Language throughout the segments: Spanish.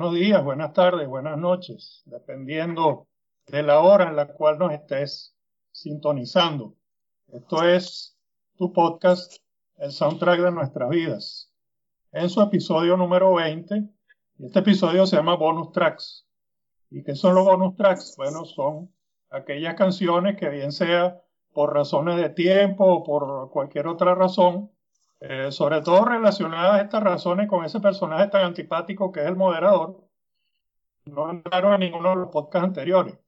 Buenas tardes, buenas noches, dependiendo de la hora en la cual nos estés sintonizando. Esto es tu podcast, el soundtrack de nuestras vidas. En su episodio número 20, y este episodio se llama Bonus Tracks. ¿Y qué son los bonus tracks? Bueno, son aquellas canciones que bien sea por razones de tiempo o por cualquier otra razón, eh, sobre todo relacionadas estas razones con ese personaje tan antipático que es el moderador, no entraron en ninguno de los podcasts anteriores.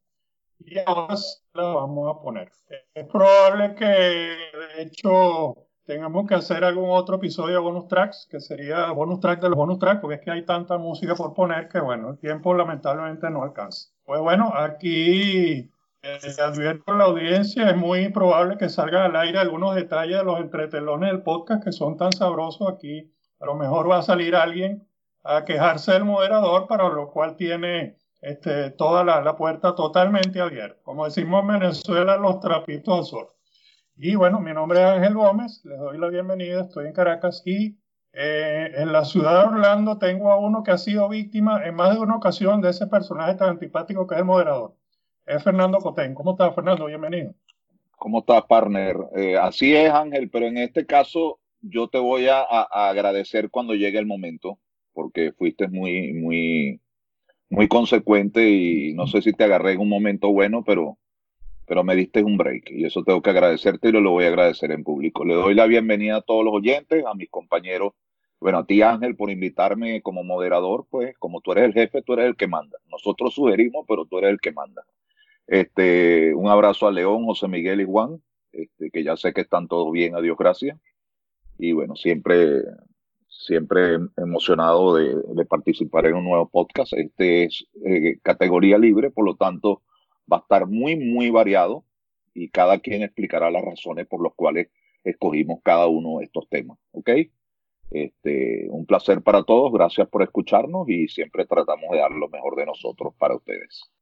Y ahora la vamos a poner. Es probable que, de hecho, tengamos que hacer algún otro episodio de bonus tracks, que sería bonus track de los bonus tracks, porque es que hay tanta música por poner que, bueno, el tiempo lamentablemente no alcanza. Pues bueno, aquí eh, advierto a la audiencia, es muy probable que salgan al aire algunos detalles de los entretelones del podcast que son tan sabrosos aquí. A lo mejor va a salir alguien a quejarse del moderador, para lo cual tiene este, toda la, puerta totalmente abierta. Como decimos en Venezuela, los trapitos al sol. Y bueno, mi nombre es Ángel Gómez, les doy la bienvenida, estoy en Caracas y eh, en la ciudad de Orlando tengo a uno que ha sido víctima en más de una ocasión de ese personaje tan antipático que es el moderador. Es Fernando Cotén. ¿Cómo estás, Fernando? Bienvenido. ¿Cómo estás, partner? Eh, así es, Ángel, pero en este caso yo te voy a, agradecer cuando llegue el momento, porque fuiste muy, muy, muy consecuente y no sé si te agarré en un momento bueno, pero, pero me diste un break y eso tengo que agradecerte y lo, lo voy a agradecer en público. Le doy la bienvenida a todos los oyentes, a mis compañeros bueno, a ti Ángel por invitarme como moderador, pues como tú eres el jefe, tú eres el que manda. Nosotros sugerimos, pero tú eres el que manda. Este, un abrazo a León, José Miguel y Juan, este, que ya sé que están todos bien, a Dios gracias. Y bueno, siempre, siempre emocionado de, participar en un nuevo podcast. Este es eh, categoría libre, por lo tanto va a estar muy, muy variado y cada quien explicará las razones por las cuales escogimos cada uno de estos temas. ¿Ok? Este, un placer para todos, gracias por escucharnos y siempre tratamos de dar lo mejor de nosotros para ustedes.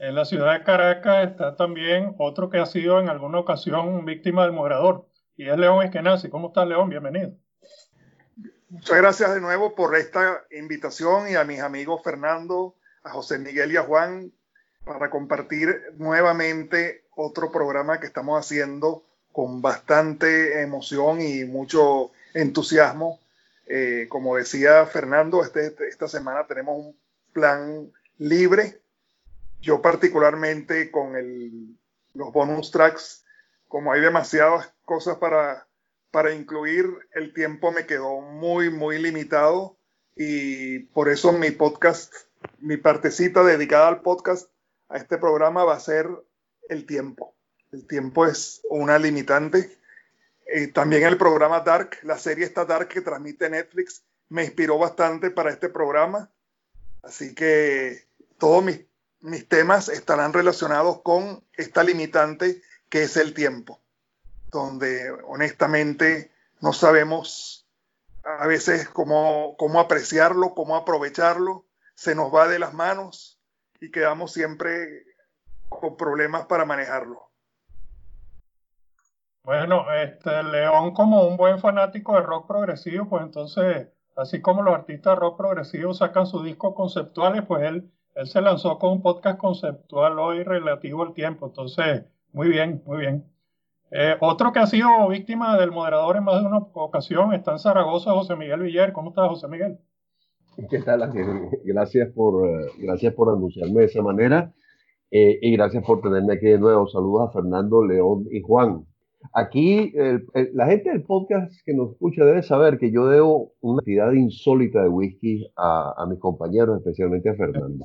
En la ciudad de Caracas está también otro que ha sido en alguna ocasión víctima del moderador y es León Eskenazi. ¿Cómo estás, León? Bienvenido. Muchas gracias de nuevo por esta invitación y a mis amigos Fernando, a José Miguel y a Juan para compartir nuevamente otro programa que estamos haciendo con bastante emoción y mucho entusiasmo. Eh, como decía Fernando, este, esta semana tenemos un plan libre. Yo particularmente con el, los bonus tracks, como hay demasiadas cosas para, para incluir, el tiempo me quedó muy, muy limitado y por eso mi podcast, mi partecita dedicada al podcast, a este programa va a ser el tiempo. El tiempo es una limitante eh, también el programa Dark, la serie esta Dark que transmite Netflix, me inspiró bastante para este programa. Así que todos mis, mis temas estarán relacionados con esta limitante que es el tiempo, donde honestamente no sabemos a veces cómo, cómo apreciarlo, cómo aprovecharlo, se nos va de las manos y quedamos siempre con problemas para manejarlo. Bueno, este León como un buen fanático de rock progresivo, pues entonces, así como los artistas rock progresivo sacan sus discos conceptuales, pues él, él se lanzó con un podcast conceptual hoy relativo al tiempo. Entonces, muy bien, muy bien. Eh, otro que ha sido víctima del moderador en más de una ocasión está en Zaragoza, José Miguel Villar. ¿Cómo estás, José Miguel? ¿Qué tal, Gracias por, eh, gracias por anunciarme de esa manera eh, y gracias por tenerme aquí de nuevo. Saludos a Fernando, León y Juan. Aquí la gente del podcast que nos escucha debe saber que yo debo una cantidad insólita de whisky a, mis compañeros, especialmente a Fernando.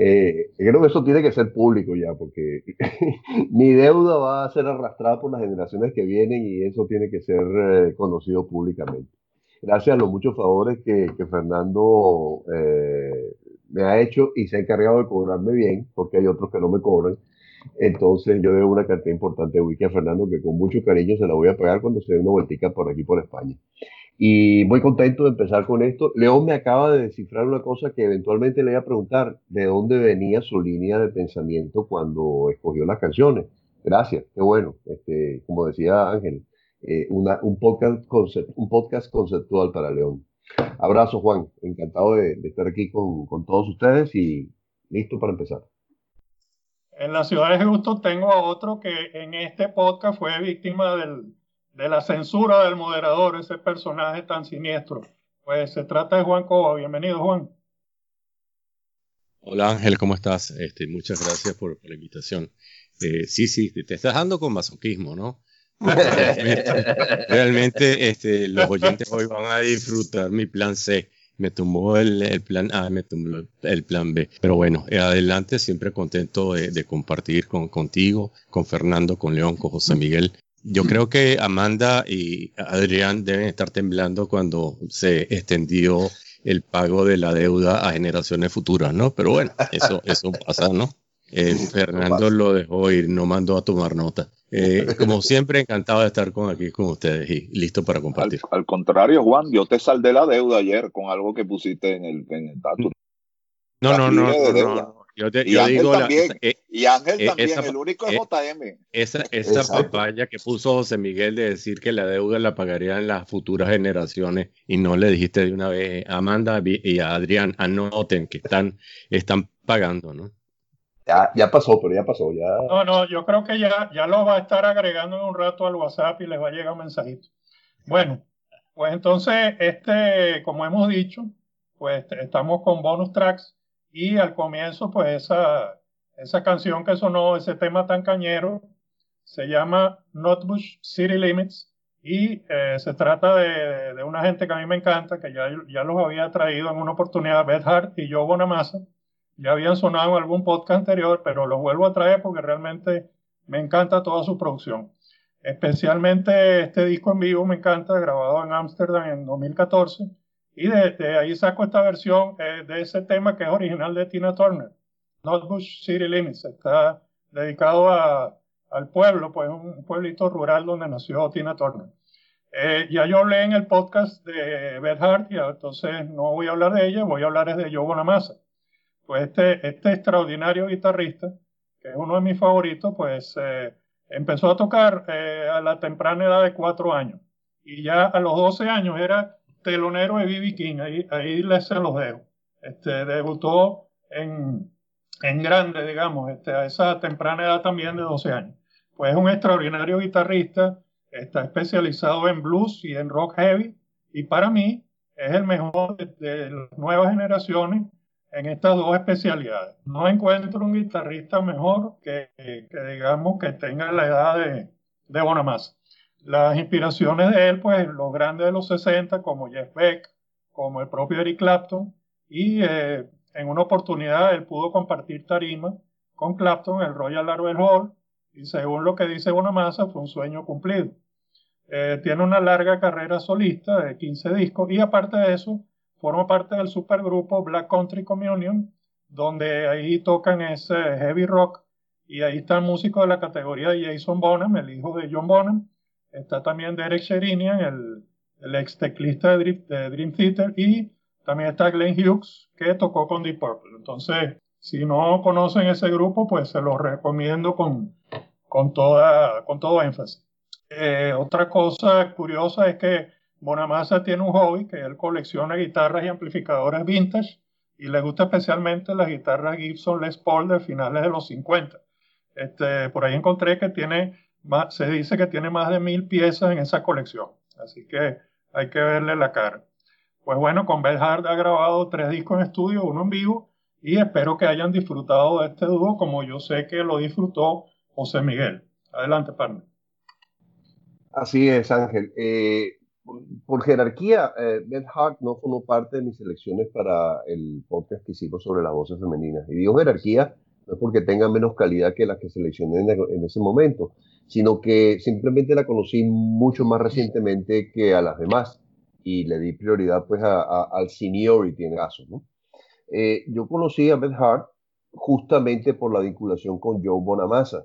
Eh, creo que eso tiene que ser público ya, porque mi deuda va a ser arrastrada por las generaciones que vienen y eso tiene que ser eh, conocido públicamente. Gracias a los muchos favores que, Fernando eh, me ha hecho y se ha encargado de cobrarme bien, porque hay otros que no me cobran. Entonces yo debo una cantidad importante de wiki a Fernando que con mucho cariño se la voy a pagar cuando se dé una vueltica por aquí por España. Y muy contento de empezar con esto. León me acaba de descifrar una cosa que eventualmente le iba a preguntar, ¿de dónde venía su línea de pensamiento cuando escogió las canciones? Gracias, qué bueno. Este, como decía Ángel, eh, un, podcast un podcast conceptual para León. Abrazo, Juan. Encantado de, estar aquí con, con todos ustedes y listo para empezar. En la ciudad de Houston tengo a otro que en este podcast fue víctima de la censura del moderador, ese personaje tan siniestro. Pues se trata de Juan Coba. Bienvenido, Juan. Hola Ángel, ¿cómo estás? Este, muchas gracias por, la invitación. Eh, sí, sí, te estás dando con masoquismo, ¿no? Realmente, este, los oyentes hoy van a disfrutar mi plan C me tumbó el, plan A, me tumbó el plan B. Pero bueno, eh, adelante, siempre contento de, compartir con, contigo, con Fernando, con León, con José Miguel. Yo creo que Amanda y Adrián deben estar temblando cuando se extendió el pago de la deuda a generaciones futuras, ¿no? Pero bueno, eso, eso pasa, ¿no? Eh, Fernando lo dejó ir, no mandó a tomar nota. Eh, como siempre, encantado de estar con aquí con ustedes y listo para compartir. Al, contrario, Juan, yo te saldé la deuda ayer con algo que pusiste en el, en No, no, no, no, yo, te, y Ángel digo también, eh, y Ángel eh, también, el único es JM. Esa, esa papaya que puso José Miguel de decir que la deuda la pagarían las futuras generaciones y no le dijiste de una vez, Amanda y a Adrián, anoten que están, están pagando, ¿no? Ya, ya pasó, pero ya pasó. Ya... No, no, yo creo que ya, ya lo va a estar agregando en un rato al WhatsApp y les va a llegar un mensajito. Bueno, pues entonces, este, como hemos dicho, pues estamos con bonus tracks y al comienzo, pues esa, esa canción que sonó, ese tema tan cañero, se llama Notbush City Limits y eh, se trata de, de, una gente que a mí me encanta, que ya, ya los había traído en una oportunidad, Beth Hart y Joe Bonamassa ya habían sonado en algún podcast anterior, pero los vuelvo a traer porque realmente me encanta toda su producción. Especialmente este disco en vivo me encanta, grabado en Ámsterdam en 2014. Y de, ahí saco esta versión eh, de ese tema que es original de Tina Turner, Notbush City Limits. Está dedicado a, al pueblo, pues un pueblito rural donde nació Tina Turner. Eh, ya yo hablé en el podcast de Beth Hart, y entonces no voy a hablar de ella, voy a hablar de Joe Bonamassa pues este, este extraordinario guitarrista, que es uno de mis favoritos, pues eh, empezó a tocar eh, a la temprana edad de cuatro años. Y ya a los 12 años era telonero de B.B. King, ahí, ahí les se los dejo. Este, debutó en, en grande, digamos, este, a esa temprana edad también de 12 años. Pues es un extraordinario guitarrista, está especializado en blues y en rock heavy, y para mí es el mejor de, de las nuevas generaciones en estas dos especialidades. No encuentro un guitarrista mejor que, que digamos, que tenga la edad de, de Bonamassa. Las inspiraciones de él, pues los grandes de los 60, como Jeff Beck, como el propio Eric Clapton, y eh, en una oportunidad él pudo compartir tarima con Clapton en el Royal Albert Hall, y según lo que dice Bonamassa, fue un sueño cumplido. Eh, tiene una larga carrera solista de 15 discos, y aparte de eso, forma parte del supergrupo Black Country Communion, donde ahí tocan ese heavy rock y ahí está el músico de la categoría de Jason Bonham, el hijo de John Bonham. Está también Derek Sherinian, el, el ex teclista de Dream, Theater, y también está Glenn Hughes, que tocó con Deep Purple. Entonces, si no conocen ese grupo, pues se los recomiendo con, con, toda, con todo énfasis. Eh, otra cosa curiosa es que Bonamassa tiene un hobby que él colecciona guitarras y amplificadores vintage y le gusta especialmente las guitarras Gibson Les Paul de finales de los 50. Este, por ahí encontré que tiene, se dice que tiene más de mil piezas en esa colección, así que hay que verle la cara. Pues bueno, con Beth Hart ha grabado tres discos en estudio, uno en vivo, y espero que hayan disfrutado de este dúo como yo sé que lo disfrutó José Miguel. Adelante, partner. Así es, Ángel. Eh, por jerarquía, eh, Beth Hart no formó parte de mis selecciones para el podcast que sobre las voces femeninas. Y digo jerarquía no porque tenga menos calidad que las que seleccioné en, ese momento, sino que simplemente la conocí mucho más recientemente que a las demás y le di prioridad pues al seniority en caso. ¿no? Eh, yo conocí a Beth Hart justamente por la vinculación con Joe Bonamassa.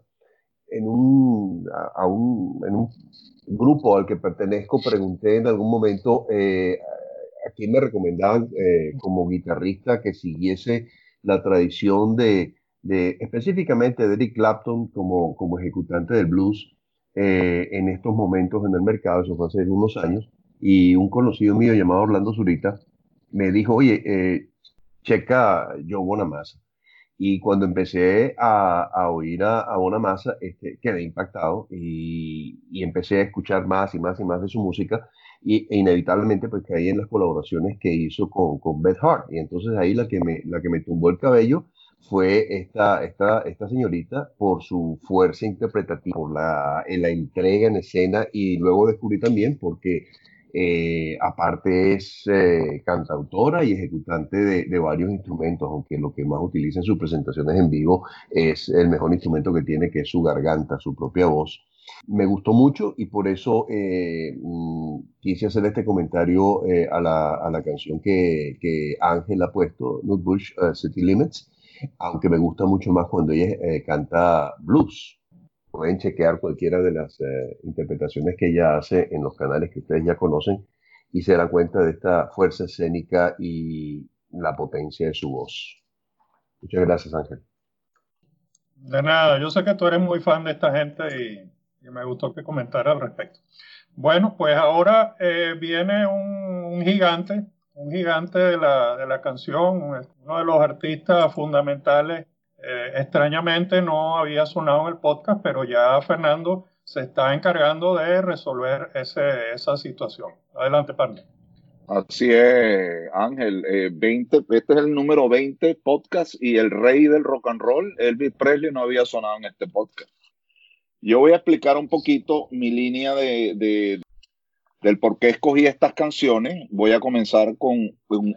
En un, a un, en un grupo al que pertenezco pregunté en algún momento eh, a quién me recomendaban eh, como guitarrista que siguiese la tradición de, de, específicamente de Eric Clapton como, como ejecutante del blues eh, en estos momentos en el mercado, eso fue hace unos años, y un conocido mío llamado Orlando Zurita me dijo, oye, checa Joe Bonamassa. Y cuando empecé a, a oír a, a Bonamassa, este, quedé impactado y, y, empecé a escuchar más y más y más de su música y, e inevitablemente pues caí en las colaboraciones que hizo con, con Beth Hart. Y entonces ahí la que me, la que me tumbó el cabello fue esta, esta, esta señorita por su fuerza interpretativa, por la, la entrega en escena y luego descubrí también porque eh, aparte es eh, cantautora y ejecutante de, varios instrumentos, aunque lo que más utiliza en sus presentaciones en vivo es el mejor instrumento que tiene, que es su garganta, su propia voz. Me gustó mucho y por eso eh, mm, quise hacer este comentario a la, canción que, que, Ángel ha puesto, Nutbush City Limits, aunque me gusta mucho más cuando ella canta blues pueden chequear cualquiera de las eh, interpretaciones que ella hace en los canales que ustedes ya conocen y se darán cuenta de esta fuerza escénica y la potencia de su voz. Muchas gracias, Ángel. De nada, yo sé que tú eres muy fan de esta gente y, me gustó que comentara al respecto. Bueno, pues ahora eh, viene un, gigante, un gigante de la, de la, canción, uno de los artistas fundamentales. Eh, extrañamente no había sonado en el podcast, pero ya Fernando se está encargando de resolver ese, esa situación. Adelante, partner. Así es, Ángel. 20, eh, este es el número 20 podcast y el rey del rock and roll, Elvis Presley, no había sonado en este podcast. Yo voy a explicar un poquito mi línea de, del por qué escogí estas canciones. Voy a comenzar con un,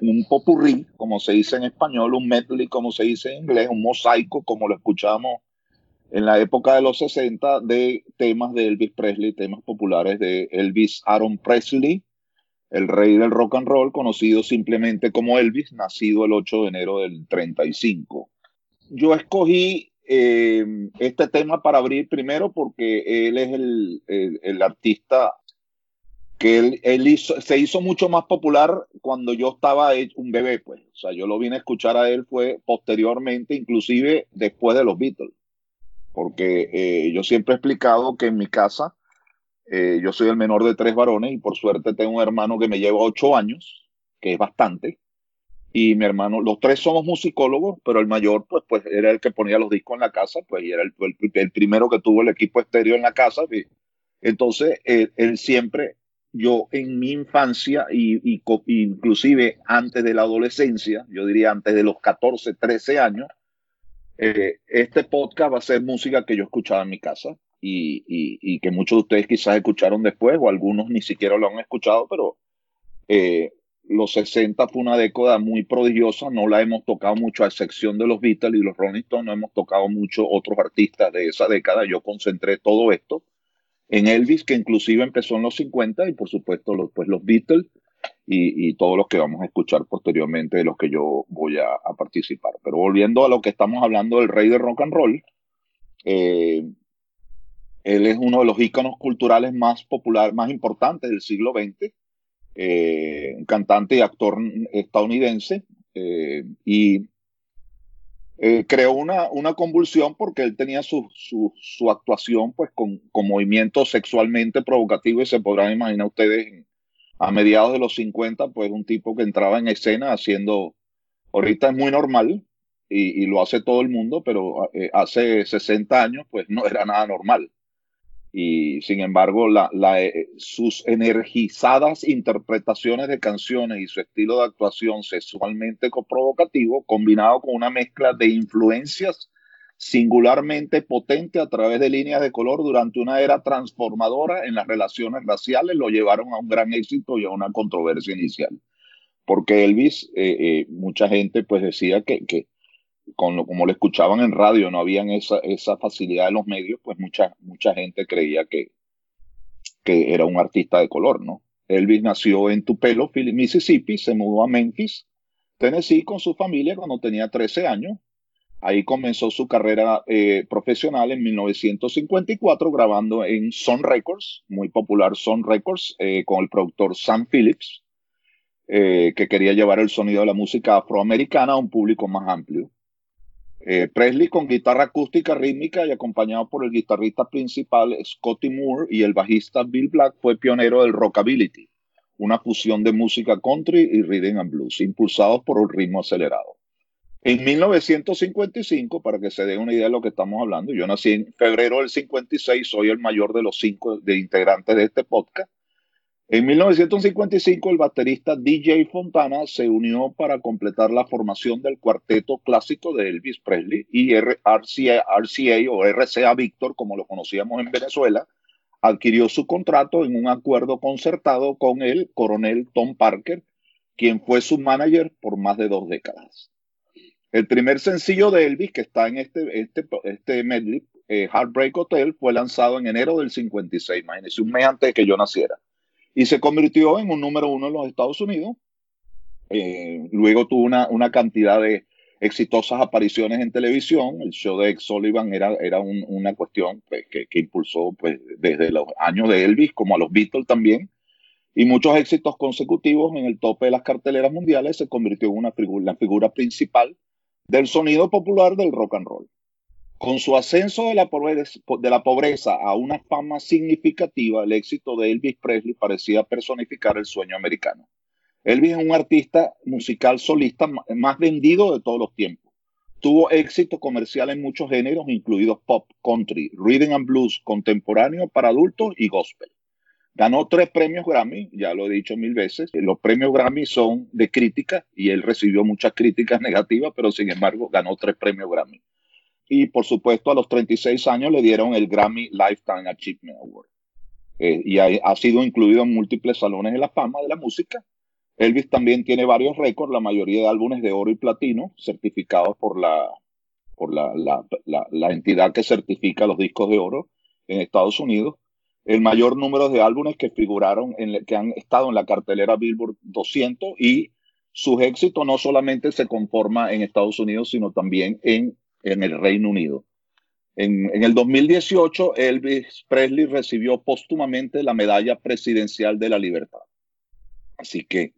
un, popurrí, como se dice en español, un medley, como se dice en inglés, un mosaico, como lo escuchamos en la época de los 60, de temas de Elvis Presley, temas populares de Elvis Aaron Presley el rey del rock and roll, conocido simplemente como Elvis, nacido el 8 de enero del 35. Yo escogí eh, este tema para abrir primero porque él es el, artista que él, se hizo mucho más popular cuando yo estaba un bebé, pues. O sea, yo lo vine a escuchar a él fue posteriormente, inclusive después de los Beatles. Porque eh, yo siempre he explicado que en mi casa eh, yo soy el menor de tres varones y por suerte tengo un hermano que me lleva ocho años, que es bastante. Y mi hermano, los tres somos musicólogos, pero el mayor, pues, pues era el que ponía los discos en la casa, pues, y era el, el, primero que tuvo el equipo estéreo en la casa. entonces, él, siempre, yo en mi infancia y, y, inclusive antes de la adolescencia, yo diría antes de los 14, 13 años, eh, este podcast va a ser música que yo escuchaba en mi casa y, que muchos de ustedes quizás escucharon después o algunos ni siquiera lo han escuchado, pero eh, los 60 fue una década muy prodigiosa, no la hemos tocado mucho a excepción de los Beatles y los Rolling Stones, no hemos tocado mucho otros artistas de esa década, yo concentré todo esto en Elvis, que inclusive empezó en los 50 y por supuesto los, pues los Beatles y, todos los que vamos a escuchar posteriormente de los que yo voy a, participar. Pero volviendo a lo que estamos hablando del rey de rock and roll, eh, él es uno de los íconos culturales más populares, más importantes del siglo XX, eh, cantante y actor estadounidense, eh, y eh, creó una, una, convulsión porque él tenía su, su, actuación pues, con, con, movimientos sexualmente provocativos y se podrán imaginar ustedes a mediados de los 50, pues un tipo que entraba en escena haciendo, ahorita es muy normal y, y lo hace todo el mundo, pero hace 60 años pues no era nada normal y sin embargo la, eh, sus energizadas interpretaciones de canciones y su estilo de actuación sexualmente provocativo combinado con una mezcla de influencias singularmente potente a través de líneas de color durante una era transformadora en las relaciones raciales lo llevaron a un gran éxito y a una controversia inicial. Porque Elvis eh, eh, mucha gente pues decía que, que con lo, como lo escuchaban en radio, no habían esa, esa facilidad en los medios, pues mucha, mucha gente creía que, que era un artista de color, ¿no? Elvis nació en Tupelo, Mississippi, se mudó a Memphis, Tennessee con su familia cuando tenía 13 años. Ahí comenzó su carrera eh, profesional en 1954 grabando en Sun Records, muy popular Sun Records, eh, con el productor Sam Phillips, eh, que quería llevar el sonido de la música afroamericana a un público más amplio. Eh, Presley con guitarra acústica rítmica y acompañado por el guitarrista principal Scotty Moore y el bajista Bill Black fue pionero del rockabilly, una fusión de música country y rhythm and blues, impulsados por un ritmo acelerado. En 1955, para que se dé una idea de lo que estamos hablando, yo nací en febrero del 56, soy el mayor de los cinco de integrantes de este podcast, en 1955, el baterista DJ Fontana se unió para completar la formación del cuarteto clásico de Elvis Presley y RCA, o RCA Victor, como lo conocíamos en Venezuela, adquirió su contrato en un acuerdo concertado con el coronel Tom Parker, quien fue su manager por más de dos décadas. El primer sencillo de Elvis, que está en este, este, este medley, eh, Heartbreak Hotel, fue lanzado en enero del 56, imagínense, un mes antes de que yo naciera y se convirtió en un número uno en los Estados Unidos. Eh, luego tuvo una, una, cantidad de exitosas apariciones en televisión. El show de Ex Sullivan era, era una cuestión pues, que, que, impulsó pues, desde los años de Elvis como a los Beatles también. Y muchos éxitos consecutivos en el tope de las carteleras mundiales se convirtió en una la figura principal del sonido popular del rock and roll. Con su ascenso de la, pobreza, a una fama significativa, el éxito de Elvis Presley parecía personificar el sueño americano. Elvis es un artista musical solista más vendido de todos los tiempos. Tuvo éxito comercial en muchos géneros, incluidos pop, country, rhythm and blues, contemporáneo para adultos y gospel. Ganó tres premios Grammy, ya lo he dicho mil veces. Los premios Grammy son de crítica y él recibió muchas críticas negativas, pero sin embargo ganó tres premios Grammy y por supuesto a los 36 años le dieron el Grammy Lifetime Achievement Award. Eh, y ha, sido incluido en múltiples salones de la fama de la música. Elvis también tiene varios récords, la mayoría de álbumes de oro y platino, certificados por la, por la, la, entidad que certifica los discos de oro en Estados Unidos. El mayor número de álbumes que figuraron, en, que han estado en la cartelera Billboard 200 y sus éxitos no solamente se conforma en Estados Unidos, sino también en en el Reino Unido. En, el 2018, Elvis Presley recibió póstumamente la Medalla Presidencial de la Libertad. Así que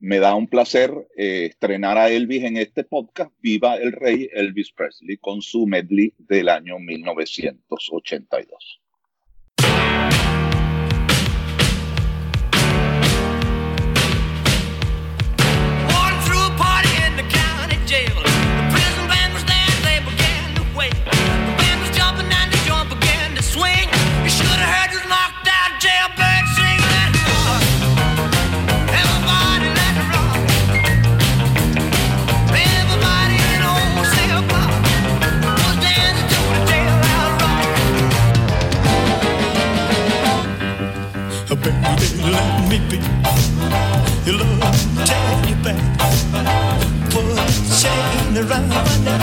me da un placer eh, estrenar a Elvis en este podcast, Viva el Rey Elvis Presley, con su medley del año 1982. Around my neck.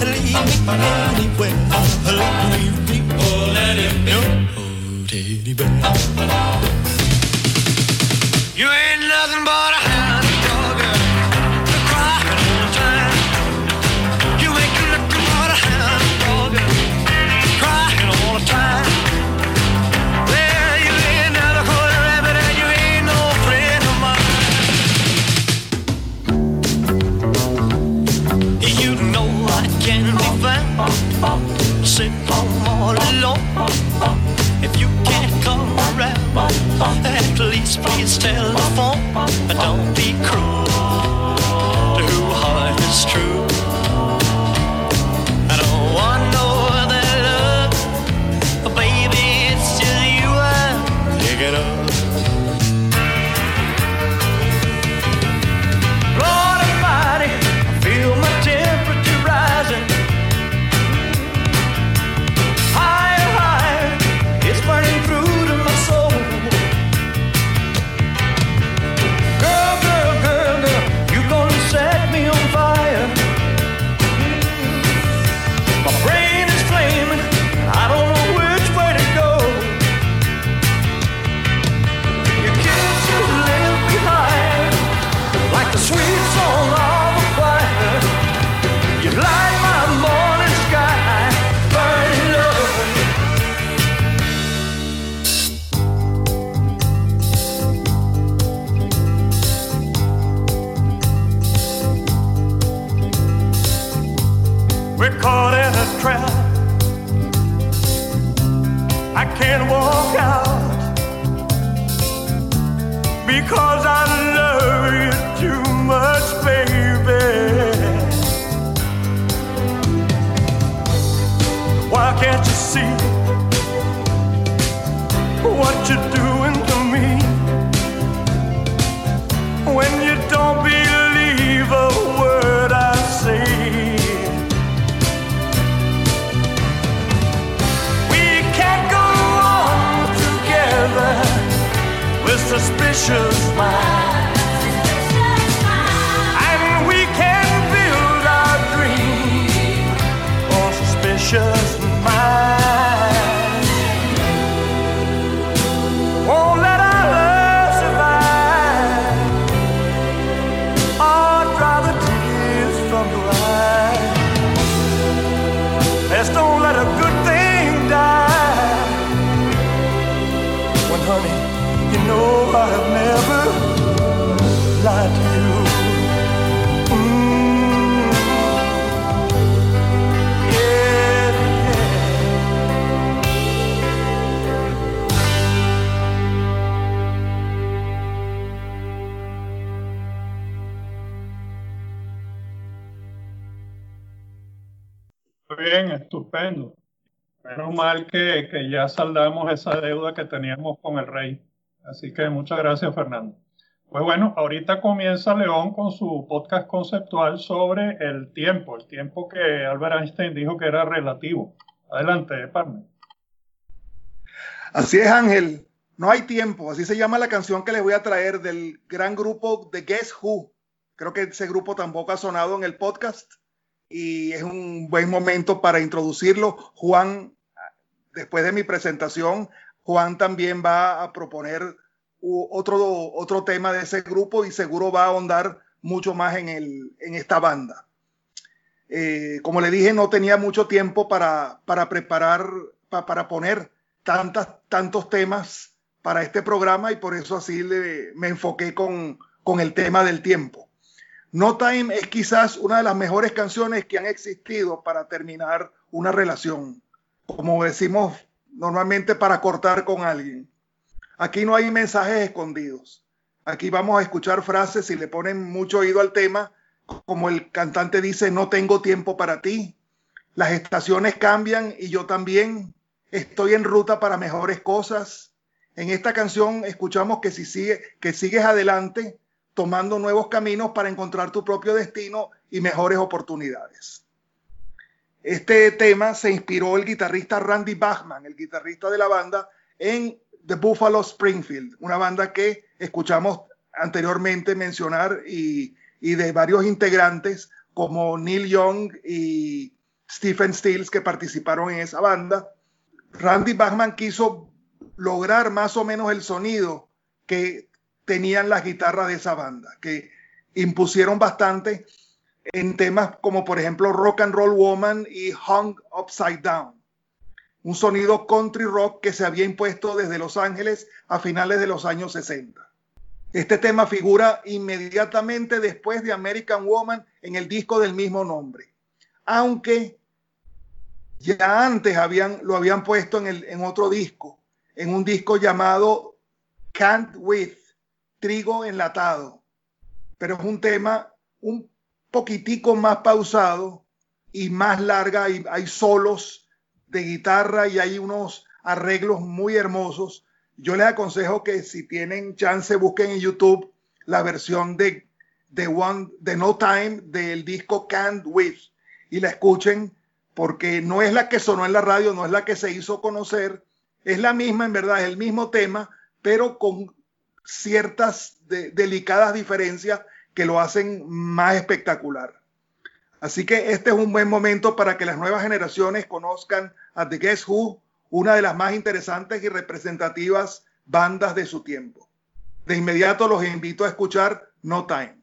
Leave me anywhere. Leave me. Oh, let him be. Oh, teddy bear. You ain't nothing but please tell. But don't be cruel. sure bien, estupendo. Menos mal que, que ya saldamos esa deuda que teníamos con el rey. Así que muchas gracias, Fernando. Pues bueno, ahorita comienza León con su podcast conceptual sobre el tiempo, el tiempo que Albert Einstein dijo que era relativo. Adelante, Parme. Así es, Ángel. No hay tiempo. Así se llama la canción que les voy a traer del gran grupo de Guess Who. Creo que ese grupo tampoco ha sonado en el podcast y es un buen momento para introducirlo. Juan, después de mi presentación, Juan también va a proponer otro, otro tema de ese grupo y seguro va a ahondar mucho más en, el, en esta banda. Eh, como le dije, no tenía mucho tiempo para, para preparar, para poner tantas, tantos temas para este programa y por eso así le, me enfoqué con, con el tema del tiempo. No Time es quizás una de las mejores canciones que han existido para terminar una relación. Como decimos normalmente para cortar con alguien. Aquí no hay mensajes escondidos. Aquí vamos a escuchar frases y le ponen mucho oído al tema, como el cantante dice, no tengo tiempo para ti. Las estaciones cambian y yo también estoy en ruta para mejores cosas. En esta canción escuchamos que si sigue, que sigues adelante, tomando nuevos caminos para encontrar tu propio destino y mejores oportunidades. Este tema se inspiró el guitarrista Randy Bachman, el guitarrista de la banda, en The Buffalo Springfield, una banda que escuchamos anteriormente mencionar y, de varios integrantes como Neil Young y Stephen Stills que participaron en esa banda. Randy Bachman quiso lograr más o menos el sonido que tenían las guitarras de esa banda, que impusieron bastante en temas como por ejemplo Rock and Roll Woman y Hung Upside Down. Un sonido country rock que se había impuesto desde Los Ángeles a finales de los años 60. Este tema figura inmediatamente después de American Woman en el disco del mismo nombre. Aunque ya antes habían, lo habían puesto en, el, en otro disco, en un disco llamado Can't With, Trigo Enlatado. Pero es un tema un poquitico más pausado y más larga. Hay, hay solos de guitarra y hay unos arreglos muy hermosos. Yo les aconsejo que si tienen chance busquen en YouTube la versión de, de, One, de No Time del disco Can't With y la escuchen porque no es la que sonó en la radio, no es la que se hizo conocer, es la misma en verdad, es el mismo tema, pero con ciertas delicadas diferencias que lo hacen más espectacular. Así que este es un buen momento para que las nuevas generaciones conozcan a The Guess Who, una de las más interesantes y representativas bandas de su tiempo. De inmediato los invito a escuchar No Time.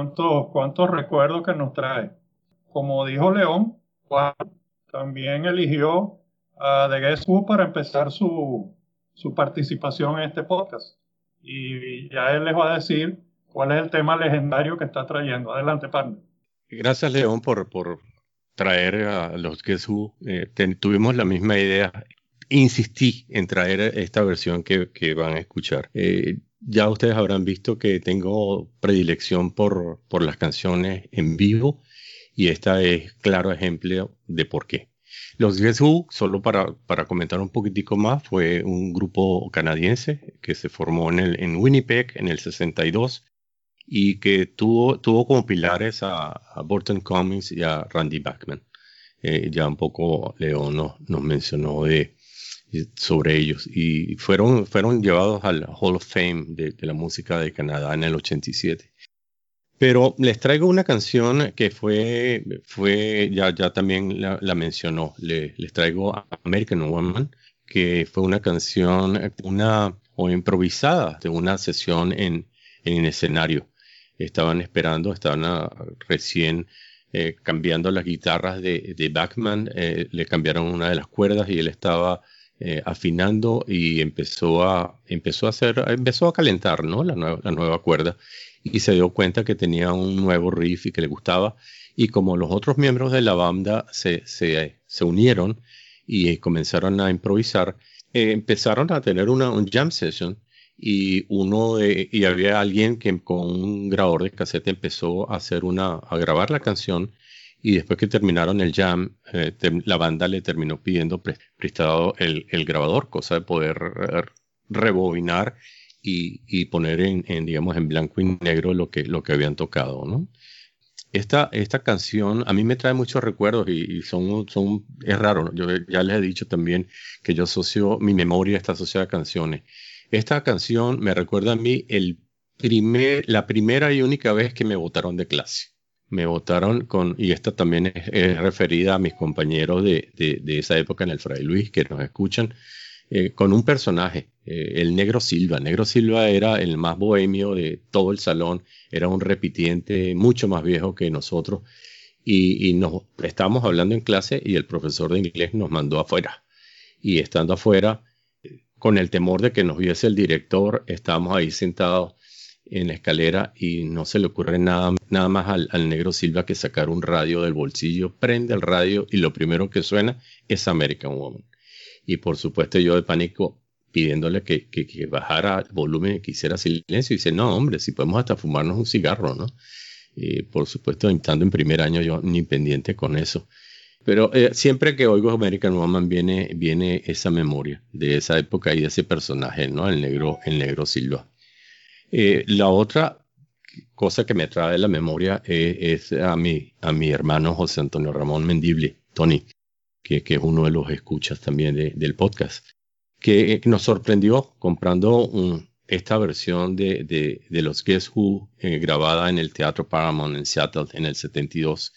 ¿Cuántos, cuántos recuerdos que nos trae? Como dijo León, también eligió a The Guess Who para empezar su, su participación en este podcast. Y ya él les va a decir cuál es el tema legendario que está trayendo. Adelante, partner. Gracias, León, por, por traer a los Guess Who. Eh, tuvimos la misma idea. Insistí en traer esta versión que, que van a escuchar. Eh, ya ustedes habrán visto que tengo predilección por, por las canciones en vivo y esta es claro ejemplo de por qué. Los Guess Who, solo para, para comentar un poquitico más, fue un grupo canadiense que se formó en, el, en Winnipeg en el 62 y que tuvo, tuvo como pilares a, a Burton Cummings y a Randy Bachman. Eh, ya un poco León nos, nos mencionó de, sobre ellos y fueron, fueron llevados al Hall of Fame de, la música de Canadá en el 87. Pero les traigo una canción que fue, fue ya, ya también la, mencionó. Le- les traigo American Woman, que fue una canción, una, o improvisada de una sesión en, en escenario. Estaban esperando, estaban ah, recién eh, cambiando las guitarras de, de Bachman, eh, le cambiaron una de las cuerdas y él estaba eh, afinando y empezó a, empezó a hacer, empezó a calentar, ¿no? La nueva, la nueva cuerda y se dio cuenta que tenía un nuevo riff y que le gustaba. Y como los otros miembros de la banda se, se, se unieron y comenzaron a improvisar, eh, empezaron a tener una un jam session y uno y había alguien que con un grabador de cassette empezó a hacer una a grabar la canción y después que terminaron el jam eh, la banda le terminó pidiendo pre- prestado el, el grabador cosa de poder eh, rebobinar y, y poner en, en, digamos en blanco y negro lo que lo que habían tocado no esta, esta canción a mí me trae muchos recuerdos y, son, son, es raro, yo ya les he dicho también que yo asocio, mi memoria está asociada a canciones. Esta canción me recuerda a mí el primer, la primera y única vez que me votaron de clase. Me votaron con, y esta también es, referida a mis compañeros de, de, esa época en el Fray Luis que nos escuchan, eh, con un personaje, eh, el Negro Silva. Negro Silva era el más bohemio de todo el salón, era un repitiente mucho más viejo que nosotros y, y nos estábamos hablando en clase y el profesor de inglés nos mandó afuera. Y estando afuera, con el temor de que nos viese el director, estábamos ahí sentados en la escalera y no se le ocurre nada, nada más al, negro Silva que sacar un radio del bolsillo, prende el radio y lo primero que suena es American Woman. Y por supuesto yo de pánico pidiéndole que, que, bajara el volumen, que hiciera silencio, y dice, no, hombre, si podemos hasta fumarnos un cigarro, ¿no? Y por supuesto, estando en primer año yo ni pendiente con eso. Pero eh, siempre que oigo American Woman viene, viene esa memoria de esa época y de ese personaje, ¿no? El negro, el negro Silva. Eh, la otra cosa que me trae la memoria eh, es a mi, a mi hermano José Antonio Ramón Mendible, Tony, que, es uno de los escuchas también del podcast, que, nos sorprendió comprando esta versión de, de, de los Guess Who grabada en el Teatro Paramount en Seattle en el 72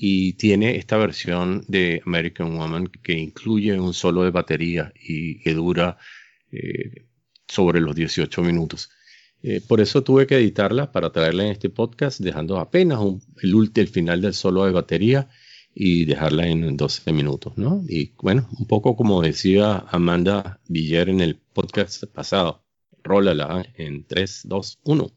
y tiene esta versión de American Woman que incluye un solo de batería y que dura eh, sobre los 18 minutos. Eh, por eso tuve que editarla para traerla en este podcast, dejando apenas el, el final del solo de batería y dejarla en 12 minutos, ¿no? Y bueno, un poco como decía Amanda Villar en el podcast pasado, rólala en 3, 2, 1.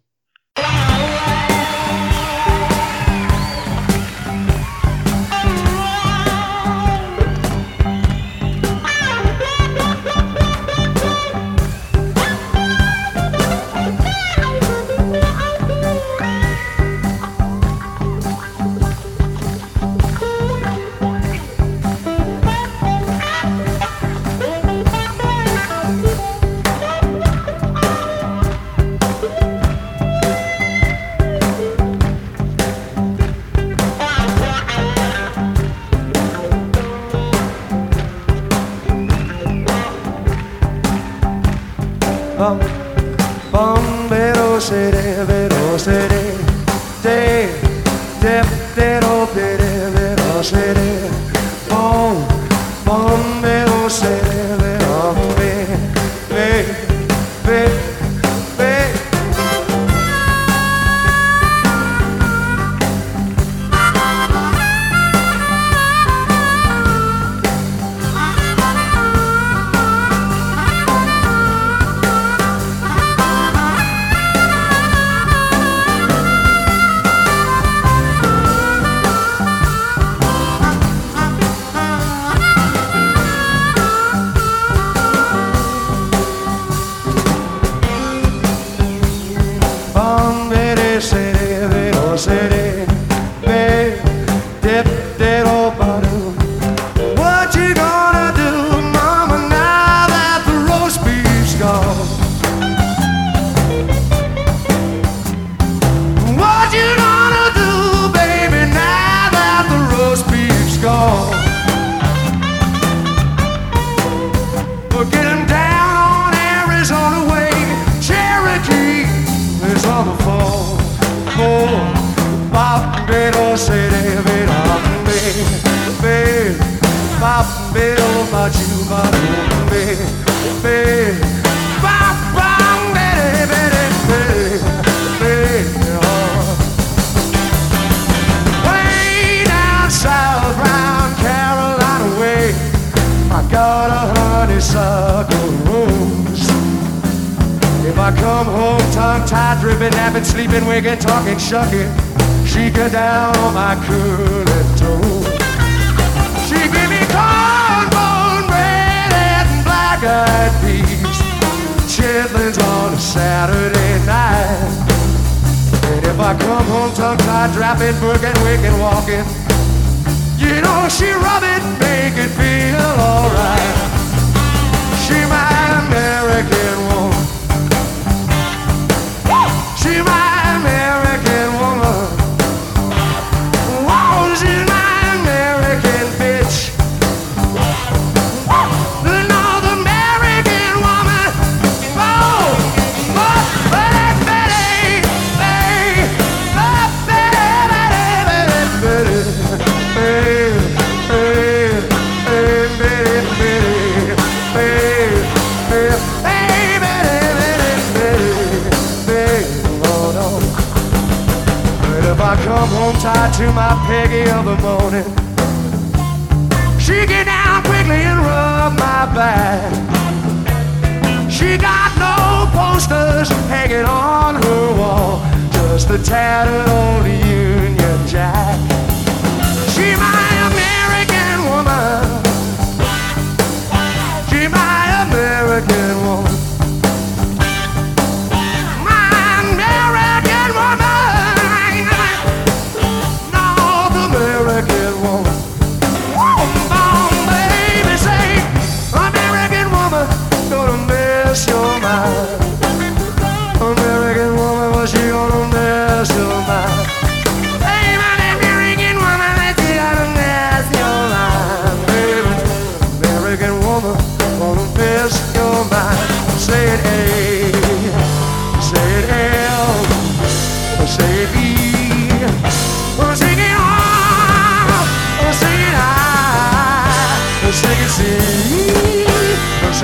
Nos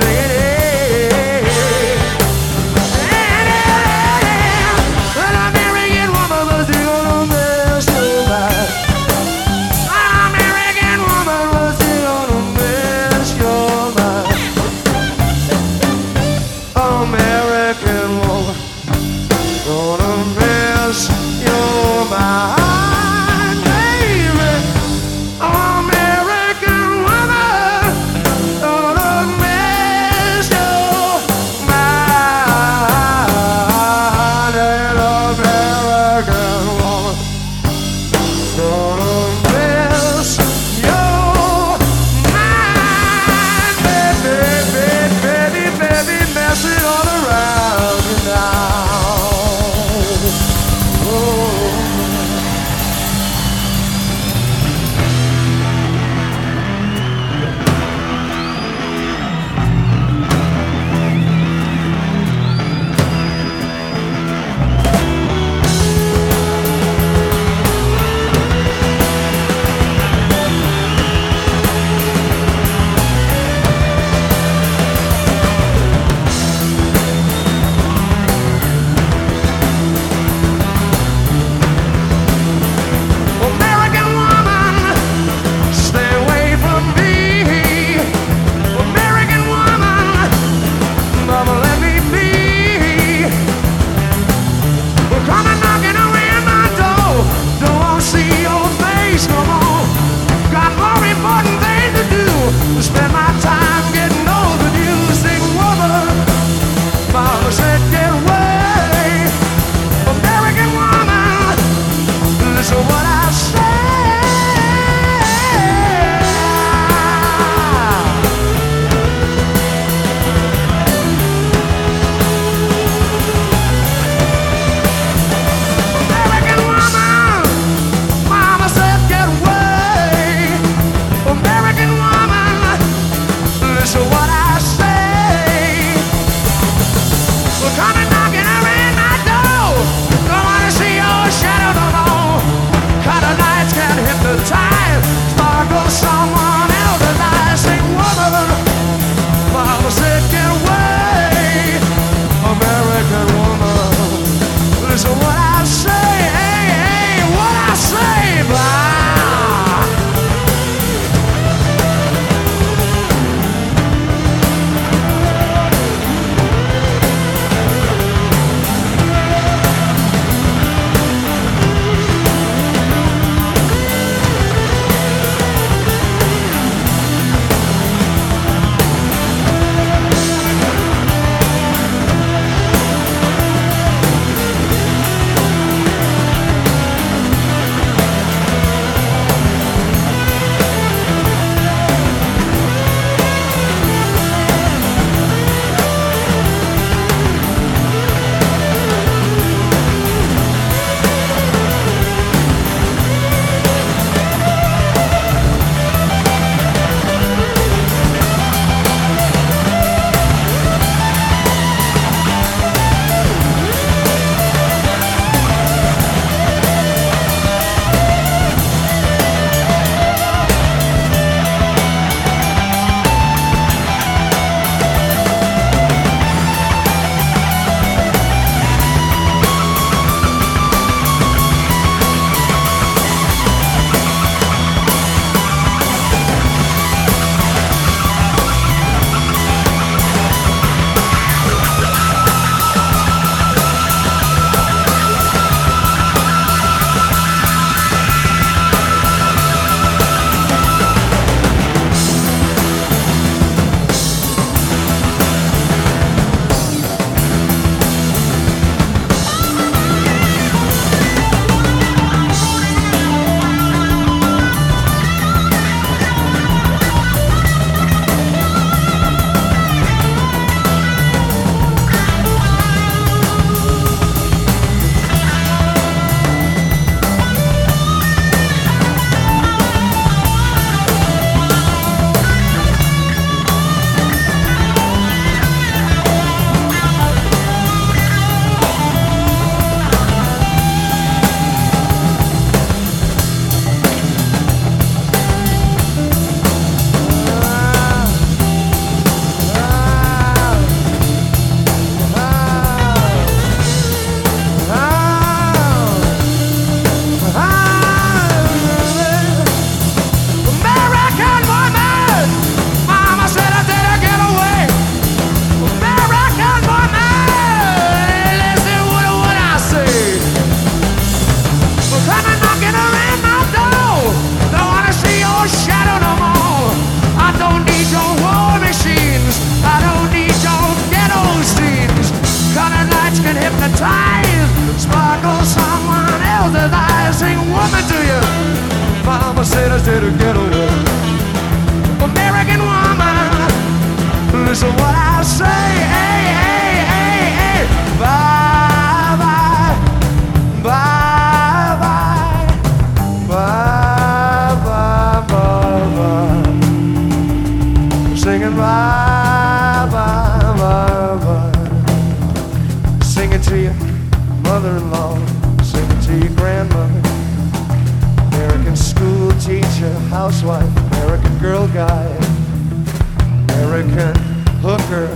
girl,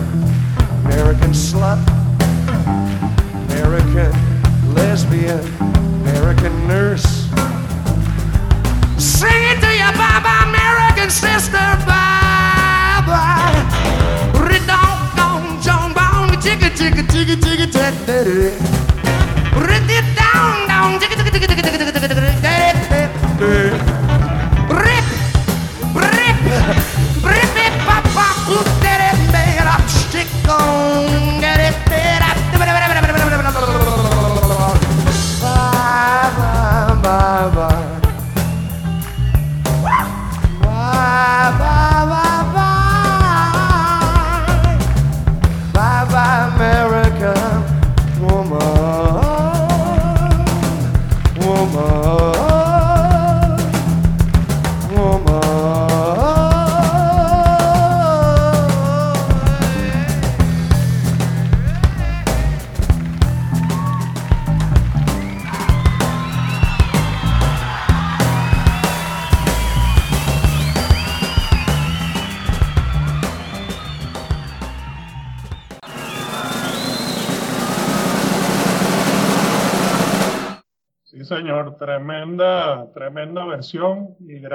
American slut, American lesbian, American nurse. Sing it to your bye, American sister, bye Baba. Redonk, John Bone, jiggy, jiggy, jiggy, jiggy, tat, tat, tat, tat, tat, tat, tat, tat, tat,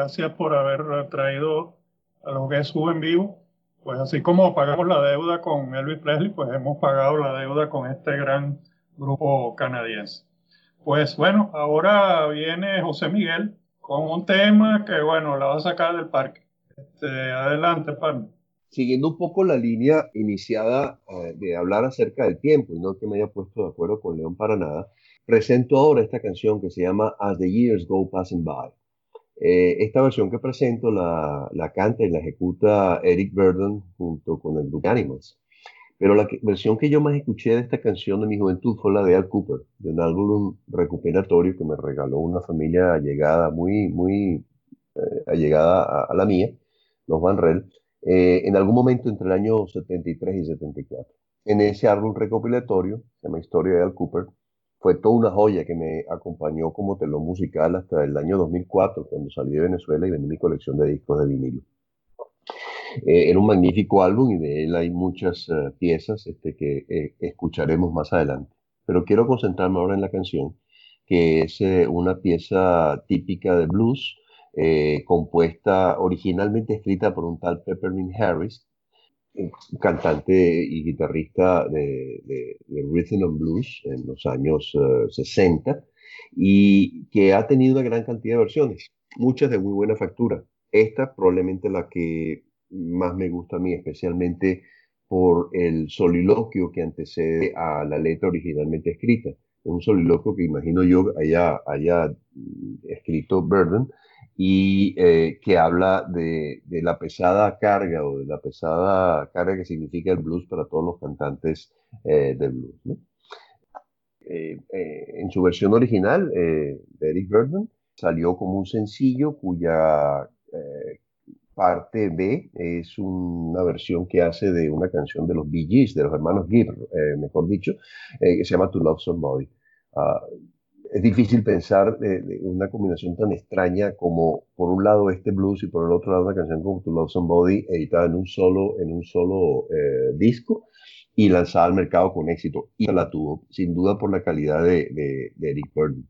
gracias por haber traído a lo que es en vivo. Pues así como pagamos la deuda con Elvis Presley, pues hemos pagado la deuda con este gran grupo canadiense. Pues bueno, ahora viene José Miguel con un tema que bueno, la va a sacar del parque. Este, adelante, pan. Siguiendo un poco la línea iniciada eh, de hablar acerca del tiempo y no que me haya puesto de acuerdo con León para nada, presento ahora esta canción que se llama As the Years Go Passing By. Eh, esta versión que presento la, canta y la ejecuta Eric Burden junto con el grupo Animals. Pero la versión que yo más escuché de esta canción de mi juventud fue la de Al Cooper, de un álbum recuperatorio que me regaló una familia allegada, muy, muy eh, allegada a, a la mía, los Van Rel, eh, en algún momento entre el año 73 y 74. En ese álbum recopilatorio, se llama Historia de Al Cooper, fue toda una joya que me acompañó como telón musical hasta el año 2004, cuando salí de Venezuela y vendí mi colección de discos de vinilo. Eh, era un magnífico álbum y de él hay muchas eh, piezas este, que eh, escucharemos más adelante. Pero quiero concentrarme ahora en la canción, que es eh, una pieza típica de blues, eh, compuesta originalmente escrita por un tal Peppermint Harris, cantante y guitarrista de, rhythm and blues en los años eh, 60 y que ha tenido una gran cantidad de versiones, muchas de muy buena factura. Esta probablemente la que más me gusta a mí, especialmente por el soliloquio que antecede a la letra originalmente escrita. Es un soliloquio que imagino yo haya, haya mm, escrito Burden y eh, que habla de, la pesada carga o de la pesada carga que significa el blues para todos los cantantes eh, del blues. Eh, eh, en su versión original, de Eric Burden, salió como un sencillo cuya parte B es una versión que hace de una canción de los Bee Gees, de los hermanos Gibb, mejor dicho, que se llama To Love Somebody. Ah, es difícil pensar una combinación tan extraña como por un lado este blues y por el otro lado una canción como To Love Somebody editada en un solo, en un solo eh, disco y lanzada al mercado con éxito. Y la tuvo, sin duda, por la calidad de, de- de Eric Burden.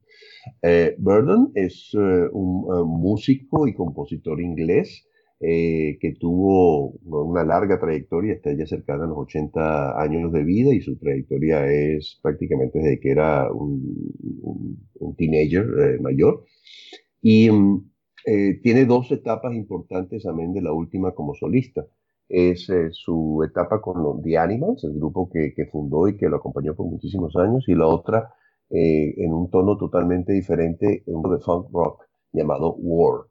Eh, Burden es eh, un eh, músico y compositor inglés eh, que tuvo una larga trayectoria, está ya cercana a los 80 años de vida y su trayectoria es prácticamente desde que era un, un- un teenager eh, mayor. Y mm, eh, tiene dos etapas importantes, amén de la última como solista. Es eh, su etapa con los The Animals, el grupo que, que fundó y que lo acompañó por muchísimos años, y la otra eh, en un tono totalmente diferente, un de funk rock llamado War.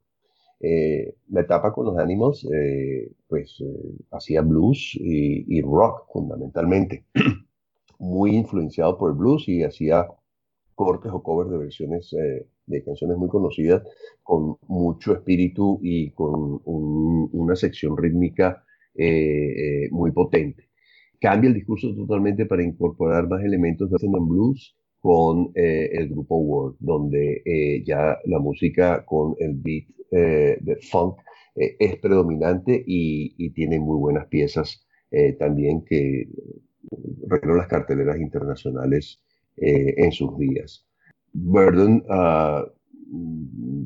Eh, la etapa con los Animals, eh, pues hacía blues y, rock fundamentalmente, muy influenciado por el blues y hacía cortes o covers de versiones de canciones muy conocidas con mucho espíritu y con una sección rítmica muy potente. Cambia el discurso totalmente para incorporar más elementos de rhythm blues con eh, el grupo Word, donde eh, ya la música con el beat eh, de funk es predominante y, tiene muy buenas piezas también que recorren las carteleras internacionales en sus días. Burden ah,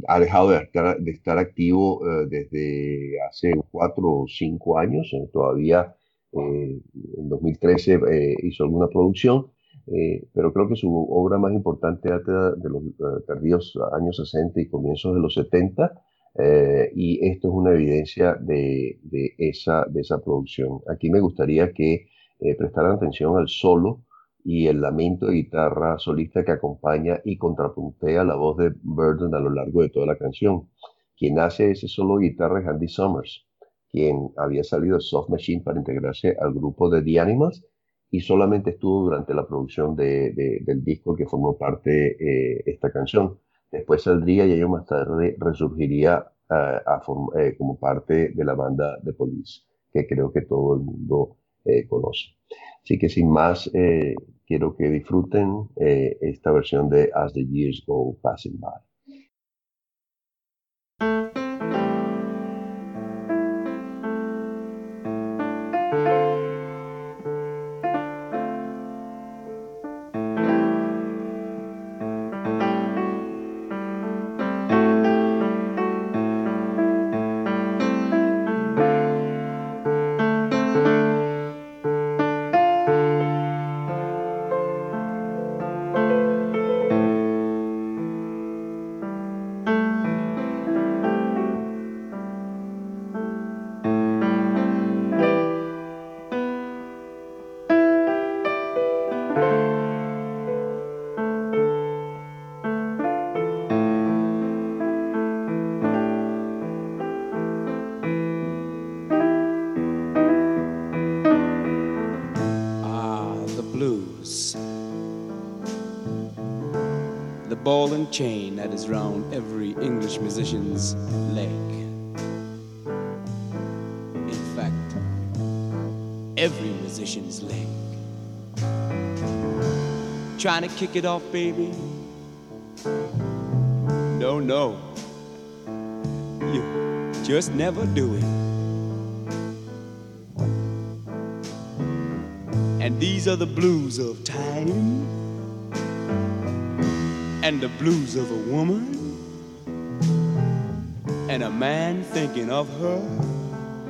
ha dejado de estar, activo desde hace cuatro o cinco años, todavía en 2013 hizo alguna producción, eh, pero creo que su obra más importante data de los eh, tardíos años 60 y comienzos de los 70, eh, y esto es una evidencia de, de, esa, de esa producción. Aquí me gustaría que prestaran atención al solo y el lamento de guitarra solista que acompaña y contrapuntea la voz de Burden a lo largo de toda la canción. Quien hace ese solo de guitarra es Andy Summers, quien había salido de Soft Machine para integrarse al grupo de The Animals y solamente estuvo durante la producción de, del disco que formó parte eh, esta canción. Después saldría y años más tarde resurgiría eh, como parte de la banda de Police, que creo que todo el mundo eh, conoce. Así que sin más, quiero que disfruten esta versión de As the Years Go Passing By. Chain that is round every English musician's leg. In fact, every musician's leg. Trying to kick it off, baby? No, no. You just never do it. And these are the blues of time and the blues of a woman and a man thinking of her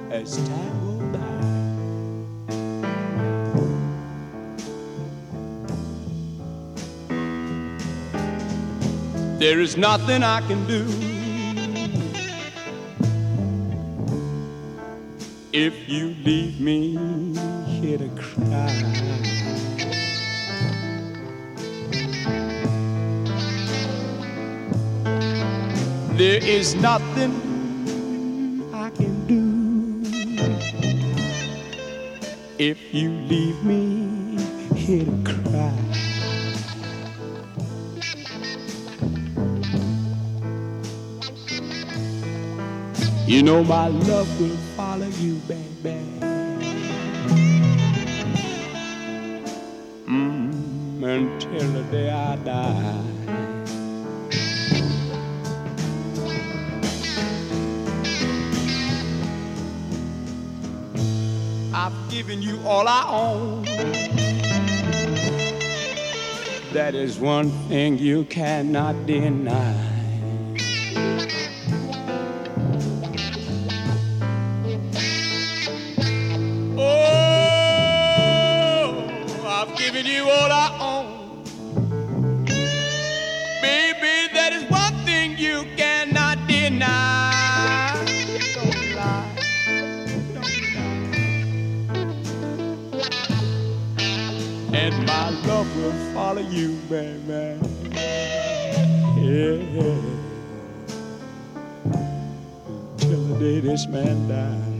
as time goes by. There is nothing I can do if you leave me There is nothing I can do if you leave me here to cry. You know my love will follow you, baby. Mm, until the day I die. Giving you all I own. That is one thing you cannot deny. Day this man died.